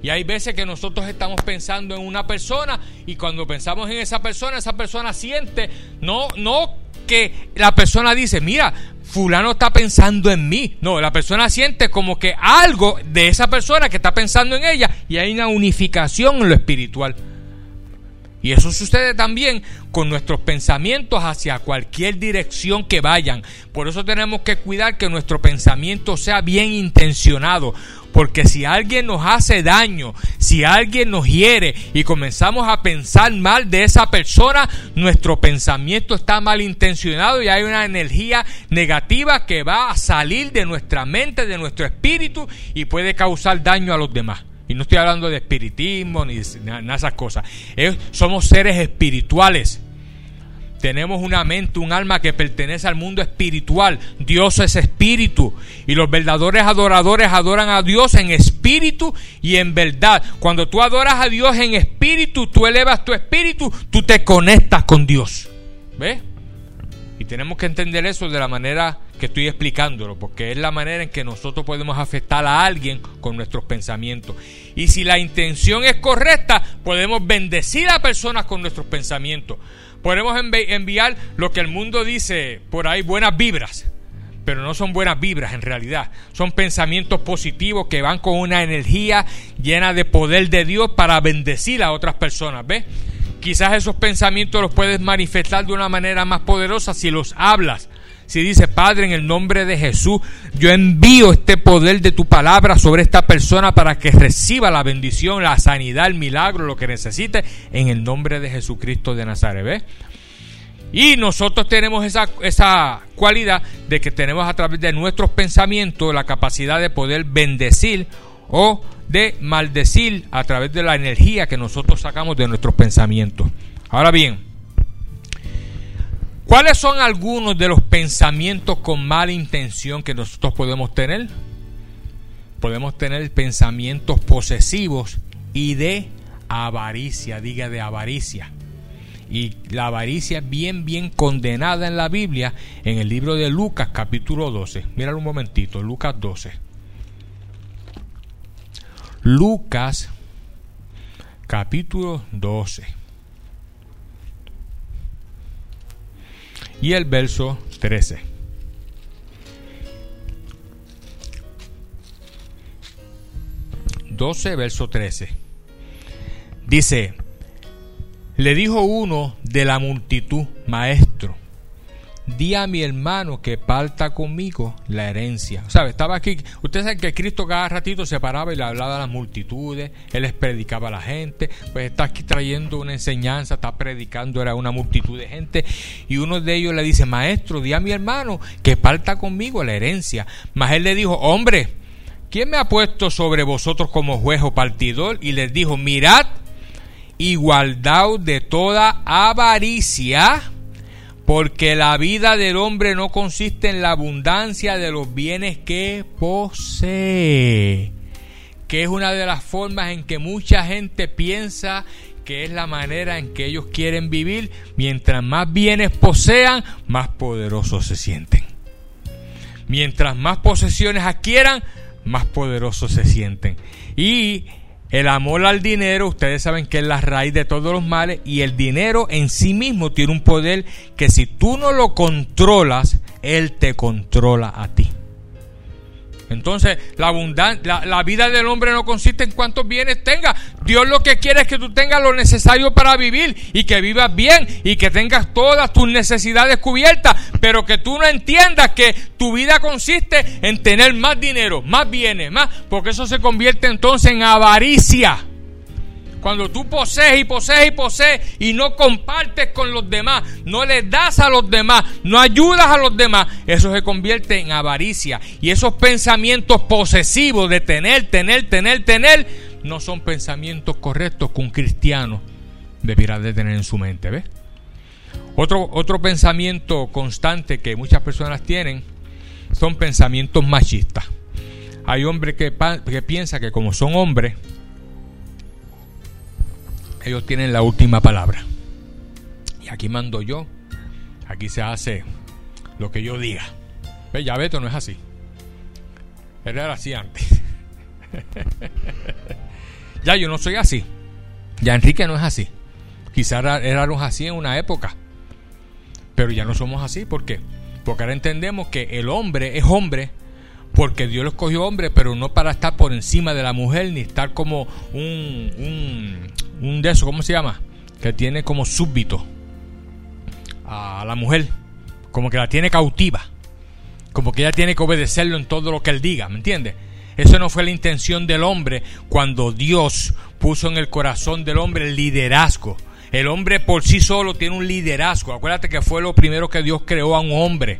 Y hay veces que nosotros estamos pensando en una persona y cuando pensamos en esa persona, esa persona siente, no, no que la persona dice, mira, fulano está pensando en mí. No, la persona siente como que algo de esa persona que está pensando en ella y hay una unificación en lo espiritual. Y eso sucede también con nuestros pensamientos hacia cualquier dirección que vayan. Por eso tenemos que cuidar que nuestro pensamiento sea bien intencionado. Porque si alguien nos hace daño, si alguien nos hiere y comenzamos a pensar mal de esa persona, nuestro pensamiento está mal intencionado y hay una energía negativa que va a salir de nuestra mente, de nuestro espíritu y puede causar daño a los demás. Y no estoy hablando de espiritismo ni de esas cosas. somos seres espirituales. Tenemos una mente, un alma que pertenece al mundo espiritual. Dios es espíritu. Y los verdaderos adoradores adoran a Dios en espíritu y en verdad. Cuando tú adoras a Dios en espíritu, tú elevas tu espíritu, tú te conectas con Dios. ¿Ves? Tenemos que entender eso de la manera que estoy explicándolo, porque es la manera en que nosotros podemos afectar a alguien con nuestros pensamientos. Y si la intención es correcta, podemos bendecir a personas con nuestros pensamientos. Podemos enviar lo que el mundo dice por ahí, buenas vibras. Pero no son buenas vibras en realidad. Son pensamientos positivos que van con una energía llena de poder de Dios para bendecir a otras personas. ¿Ves? Quizás esos pensamientos los puedes manifestar de una manera más poderosa si los hablas. Si dice, Padre, en el nombre de Jesús, yo envío este poder de tu palabra sobre esta persona para que reciba la bendición, la sanidad, el milagro, lo que necesite, en el nombre de Jesucristo de Nazaret. Y nosotros tenemos esa, esa cualidad de que tenemos a través de nuestros pensamientos la capacidad de poder bendecir o de maldecir a través de la energía que nosotros sacamos de nuestros pensamientos. Ahora bien, ¿cuáles son algunos de los pensamientos con mala intención que nosotros podemos tener? Podemos tener pensamientos posesivos y de avaricia, diga de avaricia. Y la avaricia es bien, bien condenada en la Biblia en el libro de Lucas capítulo 12. Míralo un momentito, Lucas 12. Lucas capítulo 12. Y el verso 13. Doce, verso 13. Dice, le dijo uno de la multitud, maestro, di a mi hermano que parta conmigo la herencia. ¿Sabe? Estaba aquí. Usted sabe que Cristo cada ratito se paraba y le hablaba a las multitudes, él les predicaba a la gente. Pues está aquí trayendo una enseñanza, está predicando, era una multitud de gente. Y uno de ellos le dice, maestro, di a mi hermano que parta conmigo la herencia. Mas él le dijo, hombre, ¿quién me ha puesto sobre vosotros como juez o partidor? Y les dijo, mirad, igualdad de toda avaricia porque la vida del hombre no consiste en la abundancia de los bienes que posee, que es una de las formas en que mucha gente piensa que es la manera en que ellos quieren vivir. Mientras más bienes posean, más poderosos se sienten. Mientras más posesiones adquieran, más poderosos se sienten. Y el amor al dinero, ustedes saben que es la raíz de todos los males y el dinero en sí mismo tiene un poder que si tú no lo controlas, él te controla a ti. Entonces, la, abundancia, la, vida del hombre no consiste en cuántos bienes tenga. Dios lo que quiere es que tú tengas lo necesario para vivir y que vivas bien y que tengas todas tus necesidades cubiertas, pero que tú no entiendas que tu vida consiste en tener más dinero, más bienes, más, porque eso se convierte entonces en avaricia. Cuando tú posees y posees y posees y no compartes con los demás, no le das a los demás, no ayudas a los demás, eso se convierte en avaricia. Y esos pensamientos posesivos de tener, tener, tener, tener, no son pensamientos correctos que un cristiano debiera de tener en su mente. ¿ves? Otro, otro pensamiento constante que muchas personas tienen son pensamientos machistas. Hay hombres que, que piensan que como son hombres, ellos tienen la última palabra. Y aquí mando yo, aquí se hace lo que yo diga. ¿Ves? Ya Beto no es así. Era así antes. ya yo no soy así. Ya Enrique no es así. Quizás éramos así en una época. Pero ya no somos así. ¿Por qué? Porque ahora entendemos que el hombre es hombre porque Dios lo escogió hombre, pero no para estar por encima de la mujer ni estar como un, un, un de eso, ¿cómo se llama? Que tiene como súbdito a la mujer, como que la tiene cautiva, como que ella tiene que obedecerlo en todo lo que él diga, ¿me entiendes? Eso no fue la intención del hombre cuando Dios puso en el corazón del hombre el liderazgo. El hombre por sí solo tiene un liderazgo. Acuérdate que fue lo primero que Dios creó a un hombre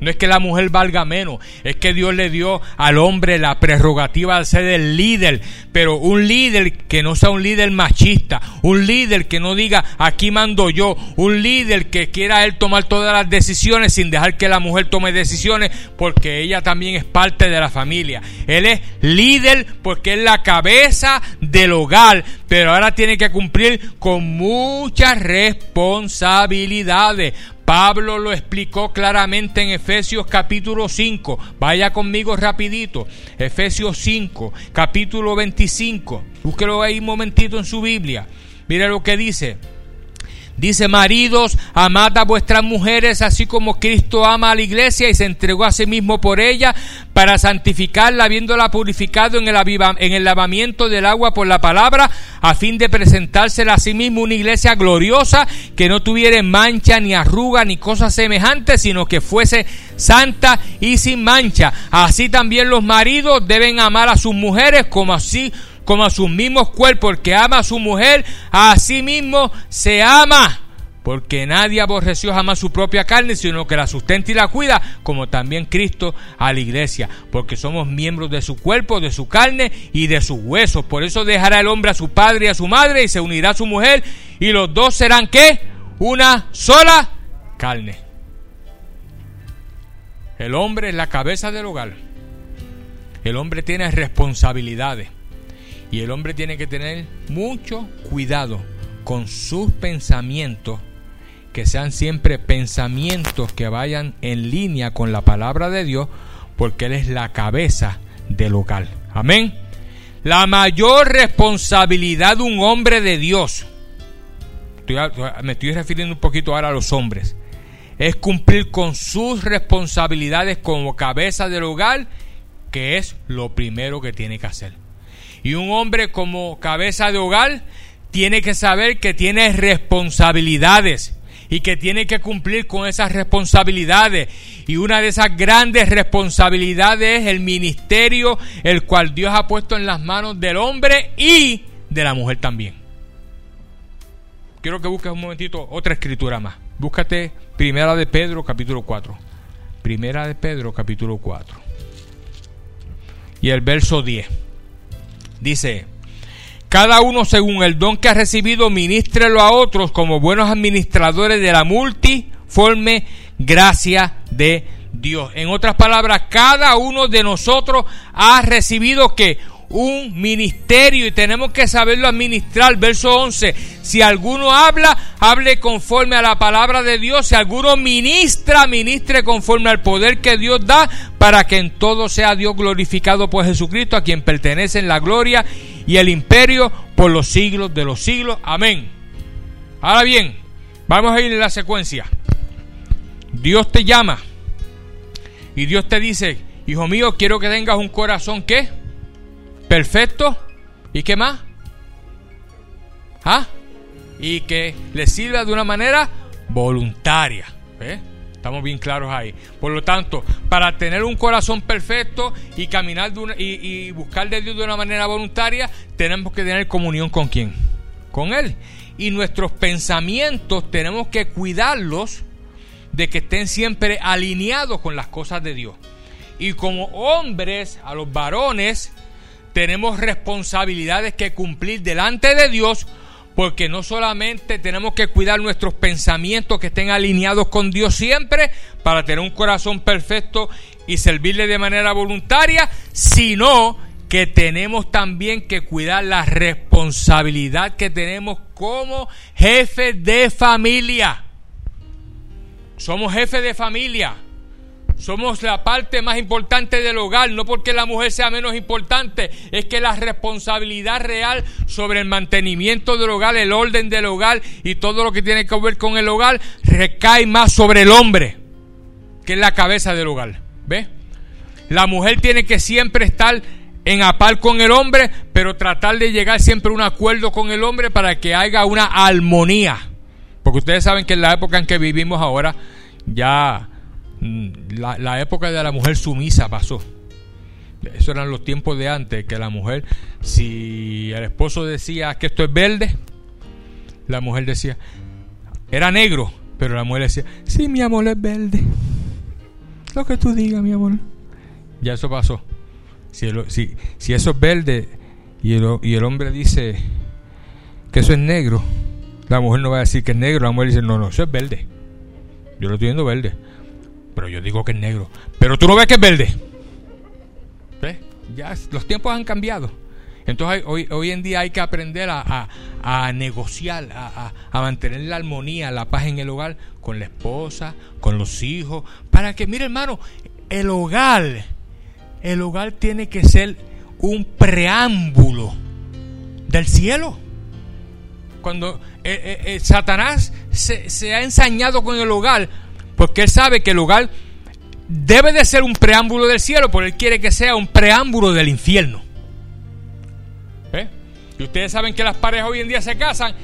no es que la mujer valga menos, es que Dios le dio al hombre la prerrogativa de ser el líder, pero un líder que no sea un líder machista, un líder que no diga aquí mando yo, un líder que quiera él tomar todas las decisiones sin dejar que la mujer tome decisiones porque ella también es parte de la familia. Él es líder porque es la cabeza del hogar, pero ahora tiene que cumplir con muchas responsabilidades. Pablo lo explicó claramente en Efesios capítulo 5. Vaya conmigo rapidito. Efesios 5, capítulo 25. Búsquelo ahí un momentito en su Biblia. Mire lo que dice. Dice, maridos, amad a vuestras mujeres así como Cristo ama a la iglesia y se entregó a sí mismo por ella para santificarla, habiéndola purificado en el, en el lavamiento del agua por la palabra, a fin de presentársela a sí mismo una iglesia gloriosa que no tuviera mancha ni arruga ni cosas semejantes, sino que fuese santa y sin mancha. Así también los maridos deben amar a sus mujeres como así como a sus mismos cuerpos. El que ama a su mujer, a sí mismo se ama. Porque nadie aborreció jamás su propia carne, sino que la sustenta y la cuida, como también Cristo a la iglesia. Porque somos miembros de su cuerpo, de su carne y de sus huesos. Por eso dejará el hombre a su padre y a su madre y se unirá a su mujer. Y los dos serán qué? Una sola carne. El hombre es la cabeza del hogar. El hombre tiene responsabilidades. Y el hombre tiene que tener mucho cuidado con sus pensamientos, que sean siempre pensamientos que vayan en línea con la palabra de Dios, porque Él es la cabeza del local. Amén. La mayor responsabilidad de un hombre de Dios, me estoy refiriendo un poquito ahora a los hombres, es cumplir con sus responsabilidades como cabeza del hogar, que es lo primero que tiene que hacer. Y un hombre como cabeza de hogar tiene que saber que tiene responsabilidades y que tiene que cumplir con esas responsabilidades. Y una de esas grandes responsabilidades es el ministerio, el cual Dios ha puesto en las manos del hombre y de la mujer también. Quiero que busques un momentito otra escritura más. Búscate Primera de Pedro capítulo 4. Primera de Pedro capítulo 4. Y el verso 10. Dice, cada uno según el don que ha recibido, ministrelo a otros como buenos administradores de la multiforme gracia de Dios. En otras palabras, cada uno de nosotros ha recibido que un ministerio y tenemos que saberlo administrar. Verso 11, si alguno habla, hable conforme a la palabra de Dios. Si alguno ministra, ministre conforme al poder que Dios da para que en todo sea Dios glorificado por Jesucristo, a quien pertenecen la gloria y el imperio por los siglos de los siglos. Amén. Ahora bien, vamos a ir en la secuencia. Dios te llama y Dios te dice, hijo mío, quiero que tengas un corazón que perfecto y qué más. ¿Ah? Y que le sirva de una manera voluntaria. Estamos bien claros ahí. Por lo tanto, para tener un corazón perfecto y caminar y, y, buscar de Dios de una manera voluntaria, tenemos que tener comunión con quién? con Él. Y nuestros pensamientos tenemos que cuidarlos de que estén siempre alineados con las cosas de Dios. Y como hombres, a los varones, tenemos responsabilidades que cumplir delante de Dios, porque no solamente tenemos que cuidar nuestros pensamientos que estén alineados con Dios siempre, para tener un corazón perfecto y servirle de manera voluntaria, sino que tenemos también que cuidar la responsabilidad que tenemos como jefe de familia. Somos jefe de familia. Somos la parte más importante del hogar, no porque la mujer sea menos importante, es que la responsabilidad real sobre el mantenimiento del hogar, el orden del hogar y todo lo que tiene que ver con el hogar recae más sobre el hombre, que es la cabeza del hogar. ¿Ve? La mujer tiene que siempre estar en apal con el hombre, pero tratar de llegar siempre a un acuerdo con el hombre para que haya una armonía. Porque ustedes saben que en la época en que vivimos ahora, ya Mm, la, época de la mujer sumisa pasó. Eso eran los tiempos de antes, que la mujer, si el esposo decía que esto es verde, la mujer decía, era negro, pero la mujer decía, sí, mi amor es verde. Lo que tú digas, mi amor. Ya eso pasó. Si, si, si eso es verde y el, y el hombre dice que eso es negro, la mujer no va a decir que es negro, la mujer dice, no, no, eso es verde. Yo lo estoy viendo verde pero yo digo que es negro. Pero tú no ves que es verde. ¿Ves? Ya los tiempos han cambiado. Entonces hoy, hoy en día hay que aprender a, a, negociar, a, a, mantener la armonía, la paz en el hogar con la esposa, con los hijos, para que, mire hermano, el hogar, el hogar tiene que ser un preámbulo del cielo. Cuando eh, eh, eh, Satanás se, se ha ensañado con el hogar, porque Él sabe que el lugar debe de ser un preámbulo del cielo, pero Él quiere que sea un preámbulo del infierno. ¿Eh? Y ustedes saben que las parejas hoy en día se casan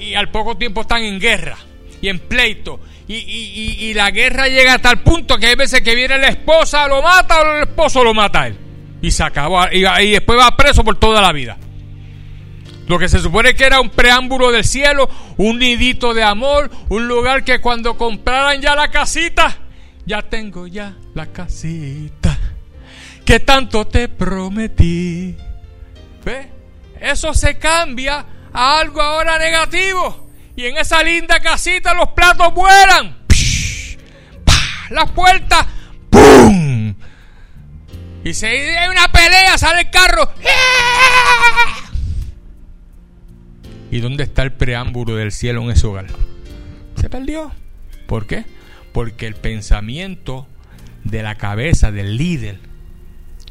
y, al poco tiempo están en guerra y en pleito. Y, la guerra llega a tal punto que hay veces que viene la esposa, lo mata o el esposo lo mata a él. Y se acabó. Y, después va preso por toda la vida. Lo que se supone que era un preámbulo del cielo, un nidito de amor, un lugar que cuando compraran ya la casita, ya tengo ya la casita que tanto te prometí. ¿Ve? Eso se cambia a algo ahora negativo. Y en esa linda casita los platos vuelan. Las puertas. ¡Pum! Y si hay una pelea, sale el carro. ¿Y dónde está el preámbulo del cielo en ese hogar? Se perdió. ¿Por qué? Porque el pensamiento de la cabeza del líder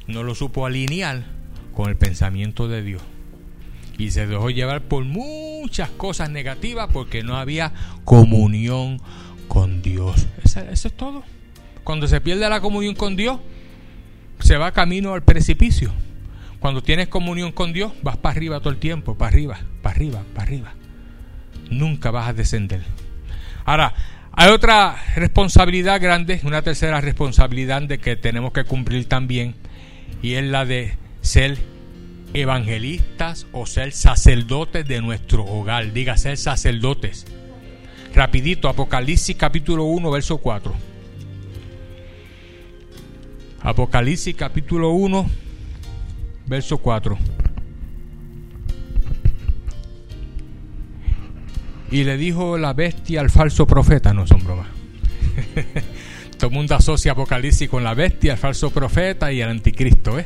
no lo supo alinear con el pensamiento de Dios. Y se dejó llevar por muchas cosas negativas porque no había comunión con Dios. Eso, eso es todo. Cuando se pierde la comunión con Dios, se va camino al precipicio. Cuando tienes comunión con Dios, vas para arriba todo el tiempo, para arriba, para arriba, para arriba. Nunca vas a descender. Ahora, hay otra responsabilidad grande, una tercera responsabilidad de que tenemos que cumplir también, y es la de ser evangelistas o ser sacerdotes de nuestro hogar. Diga, ser sacerdotes. Rapidito, Apocalipsis capítulo 1, verso 4. Apocalipsis capítulo 1, verso 4. Y le dijo la bestia al falso profeta, no son bromas. Todo el mundo asocia Apocalipsis con la bestia, el falso profeta y el anticristo, ¿eh?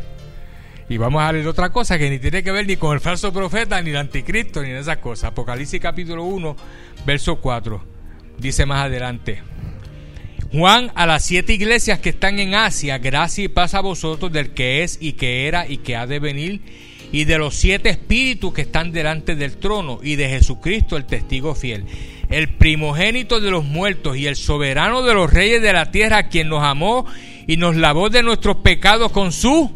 Y vamos a leer otra cosa que ni tiene que ver ni con el falso profeta, ni el anticristo, ni esas cosas. Apocalipsis capítulo 1, verso 4. Dice más adelante. Juan a las siete iglesias que están en Asia, gracia y paz a vosotros del que es y que era y que ha de venir, y de los siete espíritus que están delante del trono, y de Jesucristo el testigo fiel, el primogénito de los muertos y el soberano de los reyes de la tierra, quien nos amó y nos lavó de nuestros pecados con su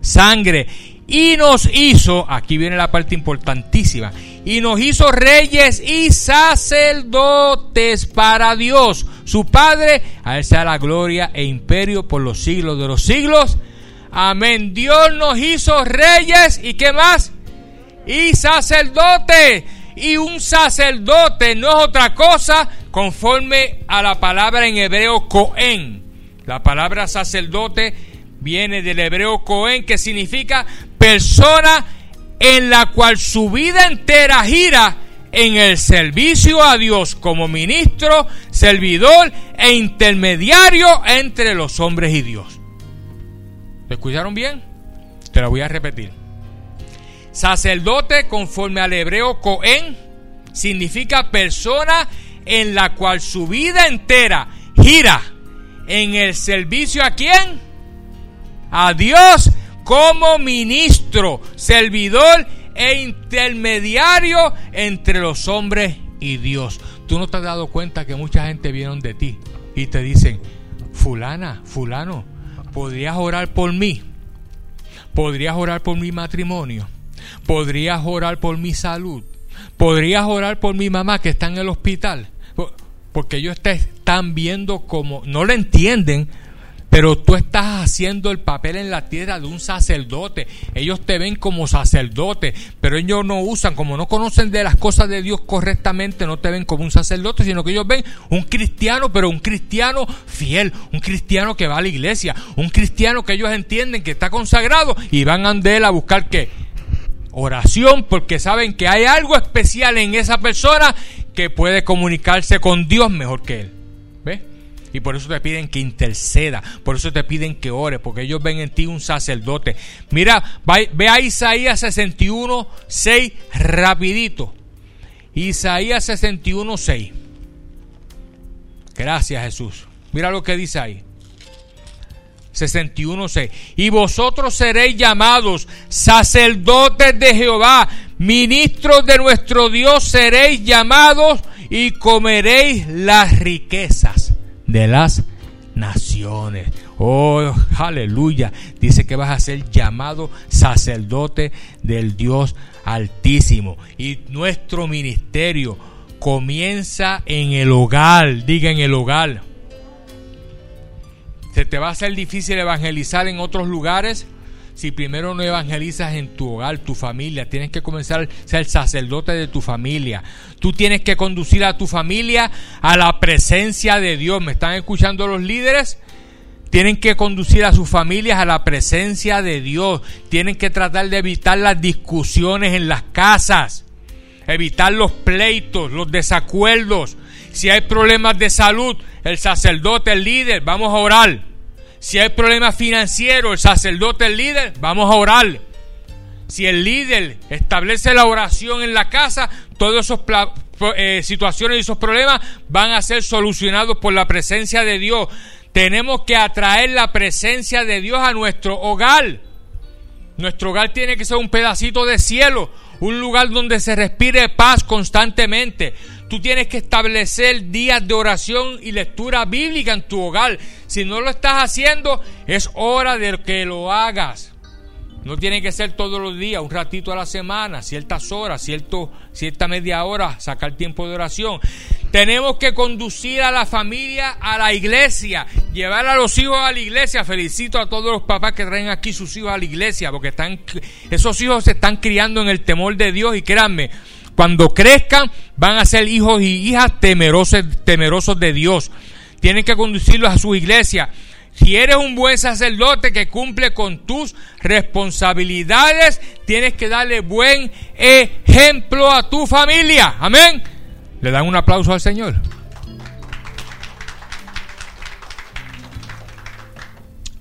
sangre. Y nos hizo, aquí viene la parte importantísima, y nos hizo reyes y sacerdotes para Dios, su Padre, a él sea la gloria e imperio por los siglos de los siglos. Amén. Dios nos hizo reyes y qué más? Y sacerdotes. Y un sacerdote no es otra cosa conforme a la palabra en hebreo Cohen. La palabra sacerdote viene del hebreo Cohen que significa persona en la cual su vida entera gira en el servicio a Dios como ministro, servidor e intermediario entre los hombres y Dios. ¿Lo escucharon bien? Te lo voy a repetir. Sacerdote conforme al hebreo Cohen significa persona en la cual su vida entera gira en el servicio a quién? A Dios como ministro, servidor e intermediario entre los hombres y Dios. Tú no te has dado cuenta que mucha gente viene de ti y te dicen, fulana, fulano, ¿podrías orar por mí? ¿Podrías orar por mi matrimonio? ¿Podrías orar por mi salud? ¿Podrías orar por mi mamá que está en el hospital? Porque ellos te están viendo como, no le entienden, pero tú estás haciendo el papel en la tierra de un sacerdote. Ellos te ven como sacerdote, pero ellos no usan, como no conocen de las cosas de Dios correctamente, no te ven como un sacerdote, sino que ellos ven un cristiano, pero un cristiano fiel, un cristiano que va a la iglesia, un cristiano que ellos entienden que está consagrado y van a él a buscar qué? Oración, porque saben que hay algo especial en esa persona que puede comunicarse con Dios mejor que él. Y por eso te piden que interceda, por eso te piden que ore, porque ellos ven en ti un sacerdote. Mira, ve a Isaías 61, 6 rapidito. Isaías 61, 6. Gracias Jesús. Mira lo que dice ahí. 61, 6. Y vosotros seréis llamados sacerdotes de Jehová, ministros de nuestro Dios seréis llamados y comeréis las riquezas de las naciones. Oh, aleluya. Dice que vas a ser llamado sacerdote del Dios Altísimo. Y nuestro ministerio comienza en el hogar. Diga en el hogar. ¿Se te va a hacer difícil evangelizar en otros lugares? Si primero no evangelizas en tu hogar, tu familia, tienes que comenzar a ser sacerdote de tu familia. Tú tienes que conducir a tu familia a la presencia de Dios. ¿Me están escuchando los líderes? Tienen que conducir a sus familias a la presencia de Dios. Tienen que tratar de evitar las discusiones en las casas. Evitar los pleitos, los desacuerdos. Si hay problemas de salud, el sacerdote, el líder, vamos a orar. Si hay problemas financieros, el sacerdote, el líder, vamos a orar. Si el líder establece la oración en la casa, todas esas eh, situaciones y esos problemas van a ser solucionados por la presencia de Dios. Tenemos que atraer la presencia de Dios a nuestro hogar. Nuestro hogar tiene que ser un pedacito de cielo, un lugar donde se respire paz constantemente. Tú tienes que establecer días de oración y lectura bíblica en tu hogar. Si no lo estás haciendo, es hora de que lo hagas. No tiene que ser todos los días, un ratito a la semana, ciertas horas, cierto, cierta media hora, sacar tiempo de oración. Tenemos que conducir a la familia a la iglesia, llevar a los hijos a la iglesia. Felicito a todos los papás que traen aquí sus hijos a la iglesia, porque están, esos hijos se están criando en el temor de Dios y créanme, cuando crezcan van a ser hijos y hijas temerosos, temerosos de Dios. Tienen que conducirlos a su iglesia. Si eres un buen sacerdote que cumple con tus responsabilidades, tienes que darle buen ejemplo a tu familia. Amén. Le dan un aplauso al Señor.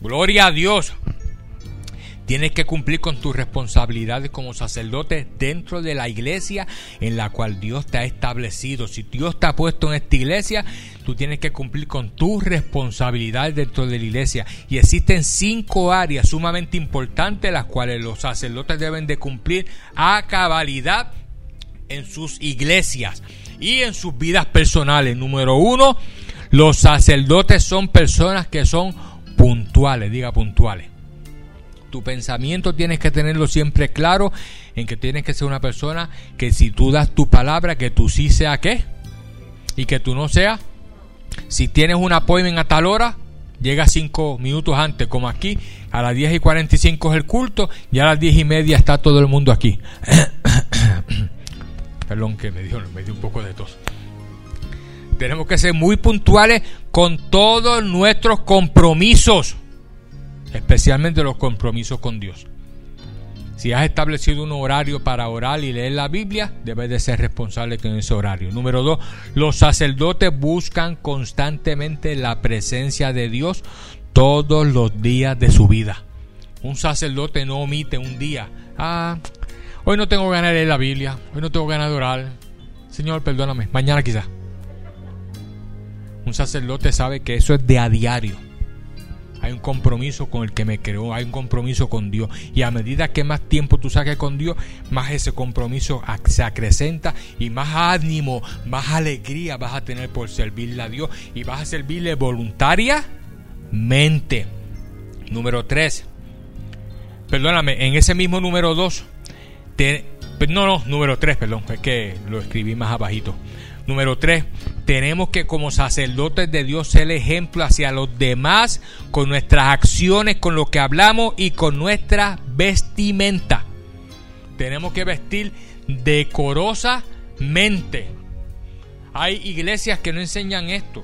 Gloria a Dios. Tienes que cumplir con tus responsabilidades como sacerdote dentro de la iglesia en la cual Dios te ha establecido. Si Dios te ha puesto en esta iglesia, tú tienes que cumplir con tus responsabilidades dentro de la iglesia. Y existen cinco áreas sumamente importantes las cuales los sacerdotes deben de cumplir a cabalidad en sus iglesias y en sus vidas personales. Número uno, los sacerdotes son personas que son puntuales, diga puntuales. Tu pensamiento tienes que tenerlo siempre claro en que tienes que ser una persona que si tú das tu palabra, que tú sí sea qué y que tú no sea. Si tienes un appointment a tal hora, llega cinco minutos antes, como aquí, a las 10 y 45 es el culto y a las 10 y media está todo el mundo aquí. Perdón que me dio, me dio un poco de tos. Tenemos que ser muy puntuales con todos nuestros compromisos, especialmente los compromisos con Dios. Si has establecido un horario para orar y leer la Biblia, debes de ser responsable con ese horario. Número dos, los sacerdotes buscan constantemente la presencia de Dios todos los días de su vida. Un sacerdote no omite un día. Ah, hoy no tengo ganas de leer la Biblia, hoy no tengo ganas de orar. Señor, perdóname, mañana quizás. Un sacerdote sabe que eso es de a diario. Hay un compromiso con el que me creó, hay un compromiso con Dios. Y a medida que más tiempo tú saques con Dios, más ese compromiso se acrecenta y más ánimo, más alegría vas a tener por servirle a Dios y vas a servirle voluntariamente. Número 3. Perdóname, en ese mismo número 2. No, no, número 3, perdón, es que lo escribí más abajito. Número 3, tenemos que como sacerdotes de Dios ser ejemplo hacia los demás con nuestras acciones, con lo que hablamos y con nuestra vestimenta. Tenemos que vestir decorosamente. Hay iglesias que no enseñan esto.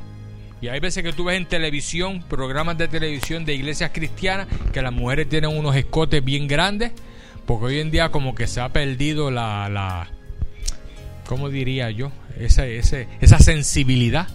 Y hay veces que tú ves en televisión, programas de televisión de iglesias cristianas, que las mujeres tienen unos escotes bien grandes, porque hoy en día como que se ha perdido la, la ¿cómo diría yo? Esa, esa sensibilidad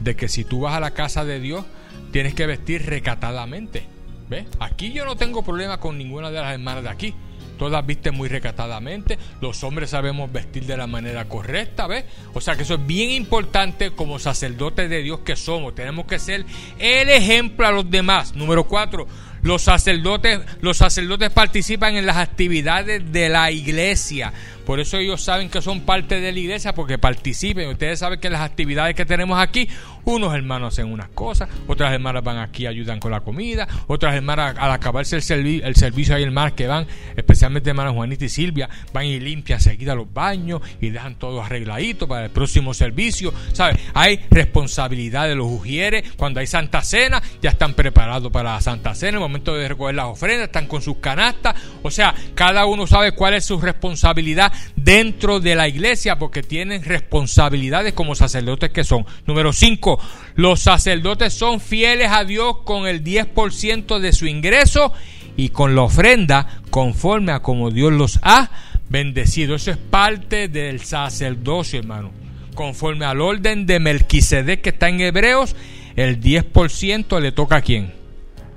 de que si tú vas a la casa de Dios, tienes que vestir recatadamente. ¿Ves? Aquí yo no tengo problema con ninguna de las hermanas de aquí. Todas visten muy recatadamente. Los hombres sabemos vestir de la manera correcta, ¿ves? O sea que eso es bien importante como sacerdotes de Dios que somos. Tenemos que ser el ejemplo a los demás. Número cuatro, los sacerdotes, los sacerdotes participan en las actividades de la iglesia. Por eso ellos saben que son parte de la iglesia porque participen. Ustedes saben que las actividades que tenemos aquí, unos hermanos hacen unas cosas, otras hermanas van aquí ayudan con la comida, otras hermanas al acabarse el, el servicio hay hermanas que van, especialmente hermanas Juanita y Silvia, van y limpian seguida los baños y dejan todo arregladito para el próximo servicio. ¿Sabes? Hay responsabilidad de los ujieres. Cuando hay Santa Cena, ya están preparados para la Santa Cena. En el momento de recoger las ofrendas, están con sus canastas. O sea, cada uno sabe cuál es su responsabilidad dentro de la iglesia porque tienen responsabilidades como sacerdotes que son. Número 5, los sacerdotes son fieles a Dios con el 10% de su ingreso y con la ofrenda conforme a como Dios los ha bendecido. Eso es parte del sacerdocio, hermano. Conforme al orden de Melquisedec que está en Hebreos, el 10% le toca a quién?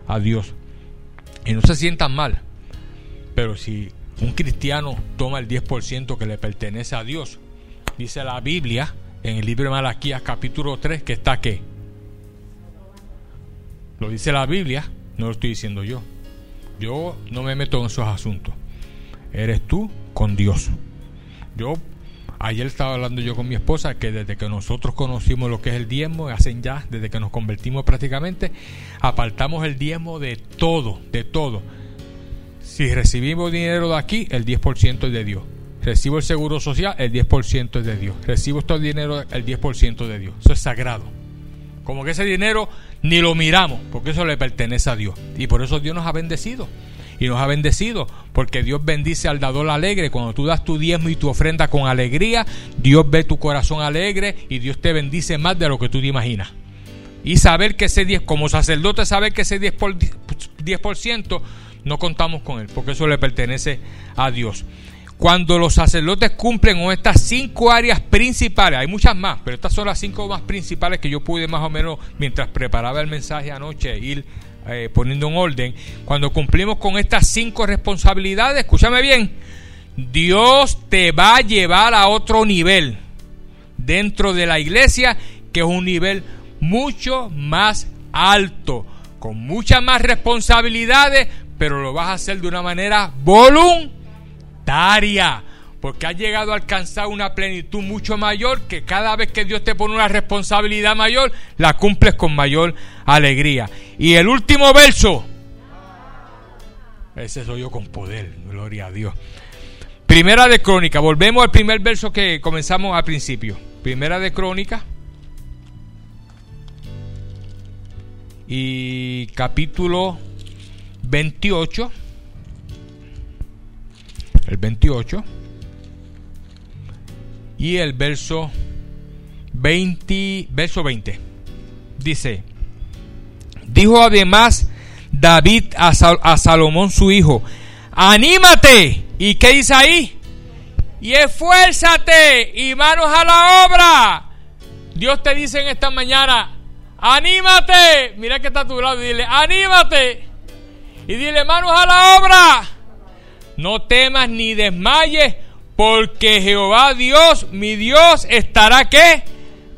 A Dios. Y no se sientan mal. Pero si un cristiano toma el 10% que le pertenece a Dios. Dice la Biblia en el libro de Malaquías capítulo 3 que está qué. Lo dice la Biblia, no lo estoy diciendo yo. Yo no me meto en esos asuntos. Eres tú con Dios. Yo ayer estaba hablando yo con mi esposa que desde que nosotros conocimos lo que es el diezmo, hacen ya, desde que nos convertimos prácticamente, apartamos el diezmo de todo, de todo si recibimos dinero de aquí, el 10% es de Dios. Recibo el seguro social, el 10% es de Dios. Recibo todo el dinero, el 10% de Dios. Eso es sagrado. Como que ese dinero ni lo miramos, porque eso le pertenece a Dios. Y por eso Dios nos ha bendecido. Y nos ha bendecido, porque Dios bendice al dador alegre. Cuando tú das tu diezmo y tu ofrenda con alegría, Dios ve tu corazón alegre y Dios te bendice más de lo que tú te imaginas. Y saber que ese 10, como sacerdote, saber que ese 10%, por, 10% no contamos con él, porque eso le pertenece a Dios. Cuando los sacerdotes cumplen con estas cinco áreas principales, hay muchas más, pero estas son las cinco más principales que yo pude más o menos, mientras preparaba el mensaje anoche, ir eh, poniendo en orden. Cuando cumplimos con estas cinco responsabilidades, escúchame bien, Dios te va a llevar a otro nivel dentro de la iglesia, que es un nivel mucho más alto, con muchas más responsabilidades, pero lo vas a hacer de una manera voluntaria. Porque has llegado a alcanzar una plenitud mucho mayor que cada vez que Dios te pone una responsabilidad mayor, la cumples con mayor alegría. Y el último verso, ese soy yo con poder, gloria a Dios. Primera de Crónica, volvemos al primer verso que comenzamos al principio. Primera de Crónica. Y capítulo 28, el 28, y el verso 20, verso 20. Dice, dijo además David a, Salomón su hijo, anímate. ¿Y qué dice ahí? Y esfuérzate y manos a la obra. Dios te dice en esta mañana, anímate. Mira que está a tu lado y dile, anímate. Y dile, manos a la obra. No temas ni desmayes, porque Jehová Dios, mi Dios, estará que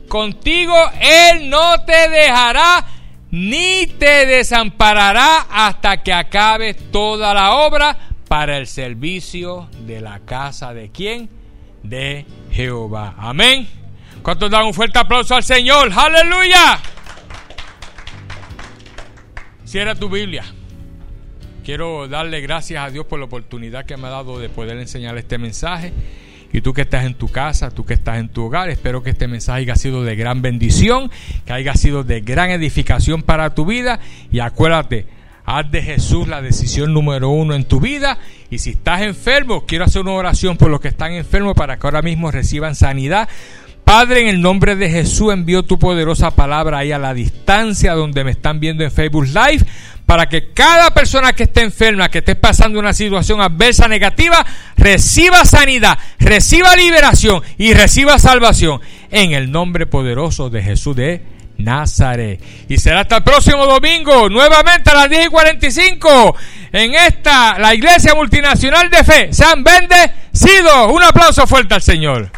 contigo. Él no te dejará ni te desamparará hasta que acabes toda la obra para el servicio de la casa de quién? De Jehová. Amén. ¿Cuántos dan un fuerte aplauso al Señor? Aleluya. Cierra tu Biblia. Quiero darle gracias a Dios por la oportunidad que me ha dado de poder enseñar este mensaje. Y tú que estás en tu casa, tú que estás en tu hogar, espero que este mensaje haya sido de gran bendición, que haya sido de gran edificación para tu vida. Y acuérdate, haz de Jesús la decisión número uno en tu vida. Y si estás enfermo, quiero hacer una oración por los que están enfermos para que ahora mismo reciban sanidad. Padre, en el nombre de Jesús envío tu poderosa palabra ahí a la distancia donde me están viendo en Facebook Live para que cada persona que esté enferma, que esté pasando una situación adversa negativa, reciba sanidad, reciba liberación y reciba salvación en el nombre poderoso de Jesús de Nazaret. Y será hasta el próximo domingo, nuevamente a las 10 y 45, en esta, la Iglesia Multinacional de Fe. Sean bendecidos. Un aplauso fuerte al Señor.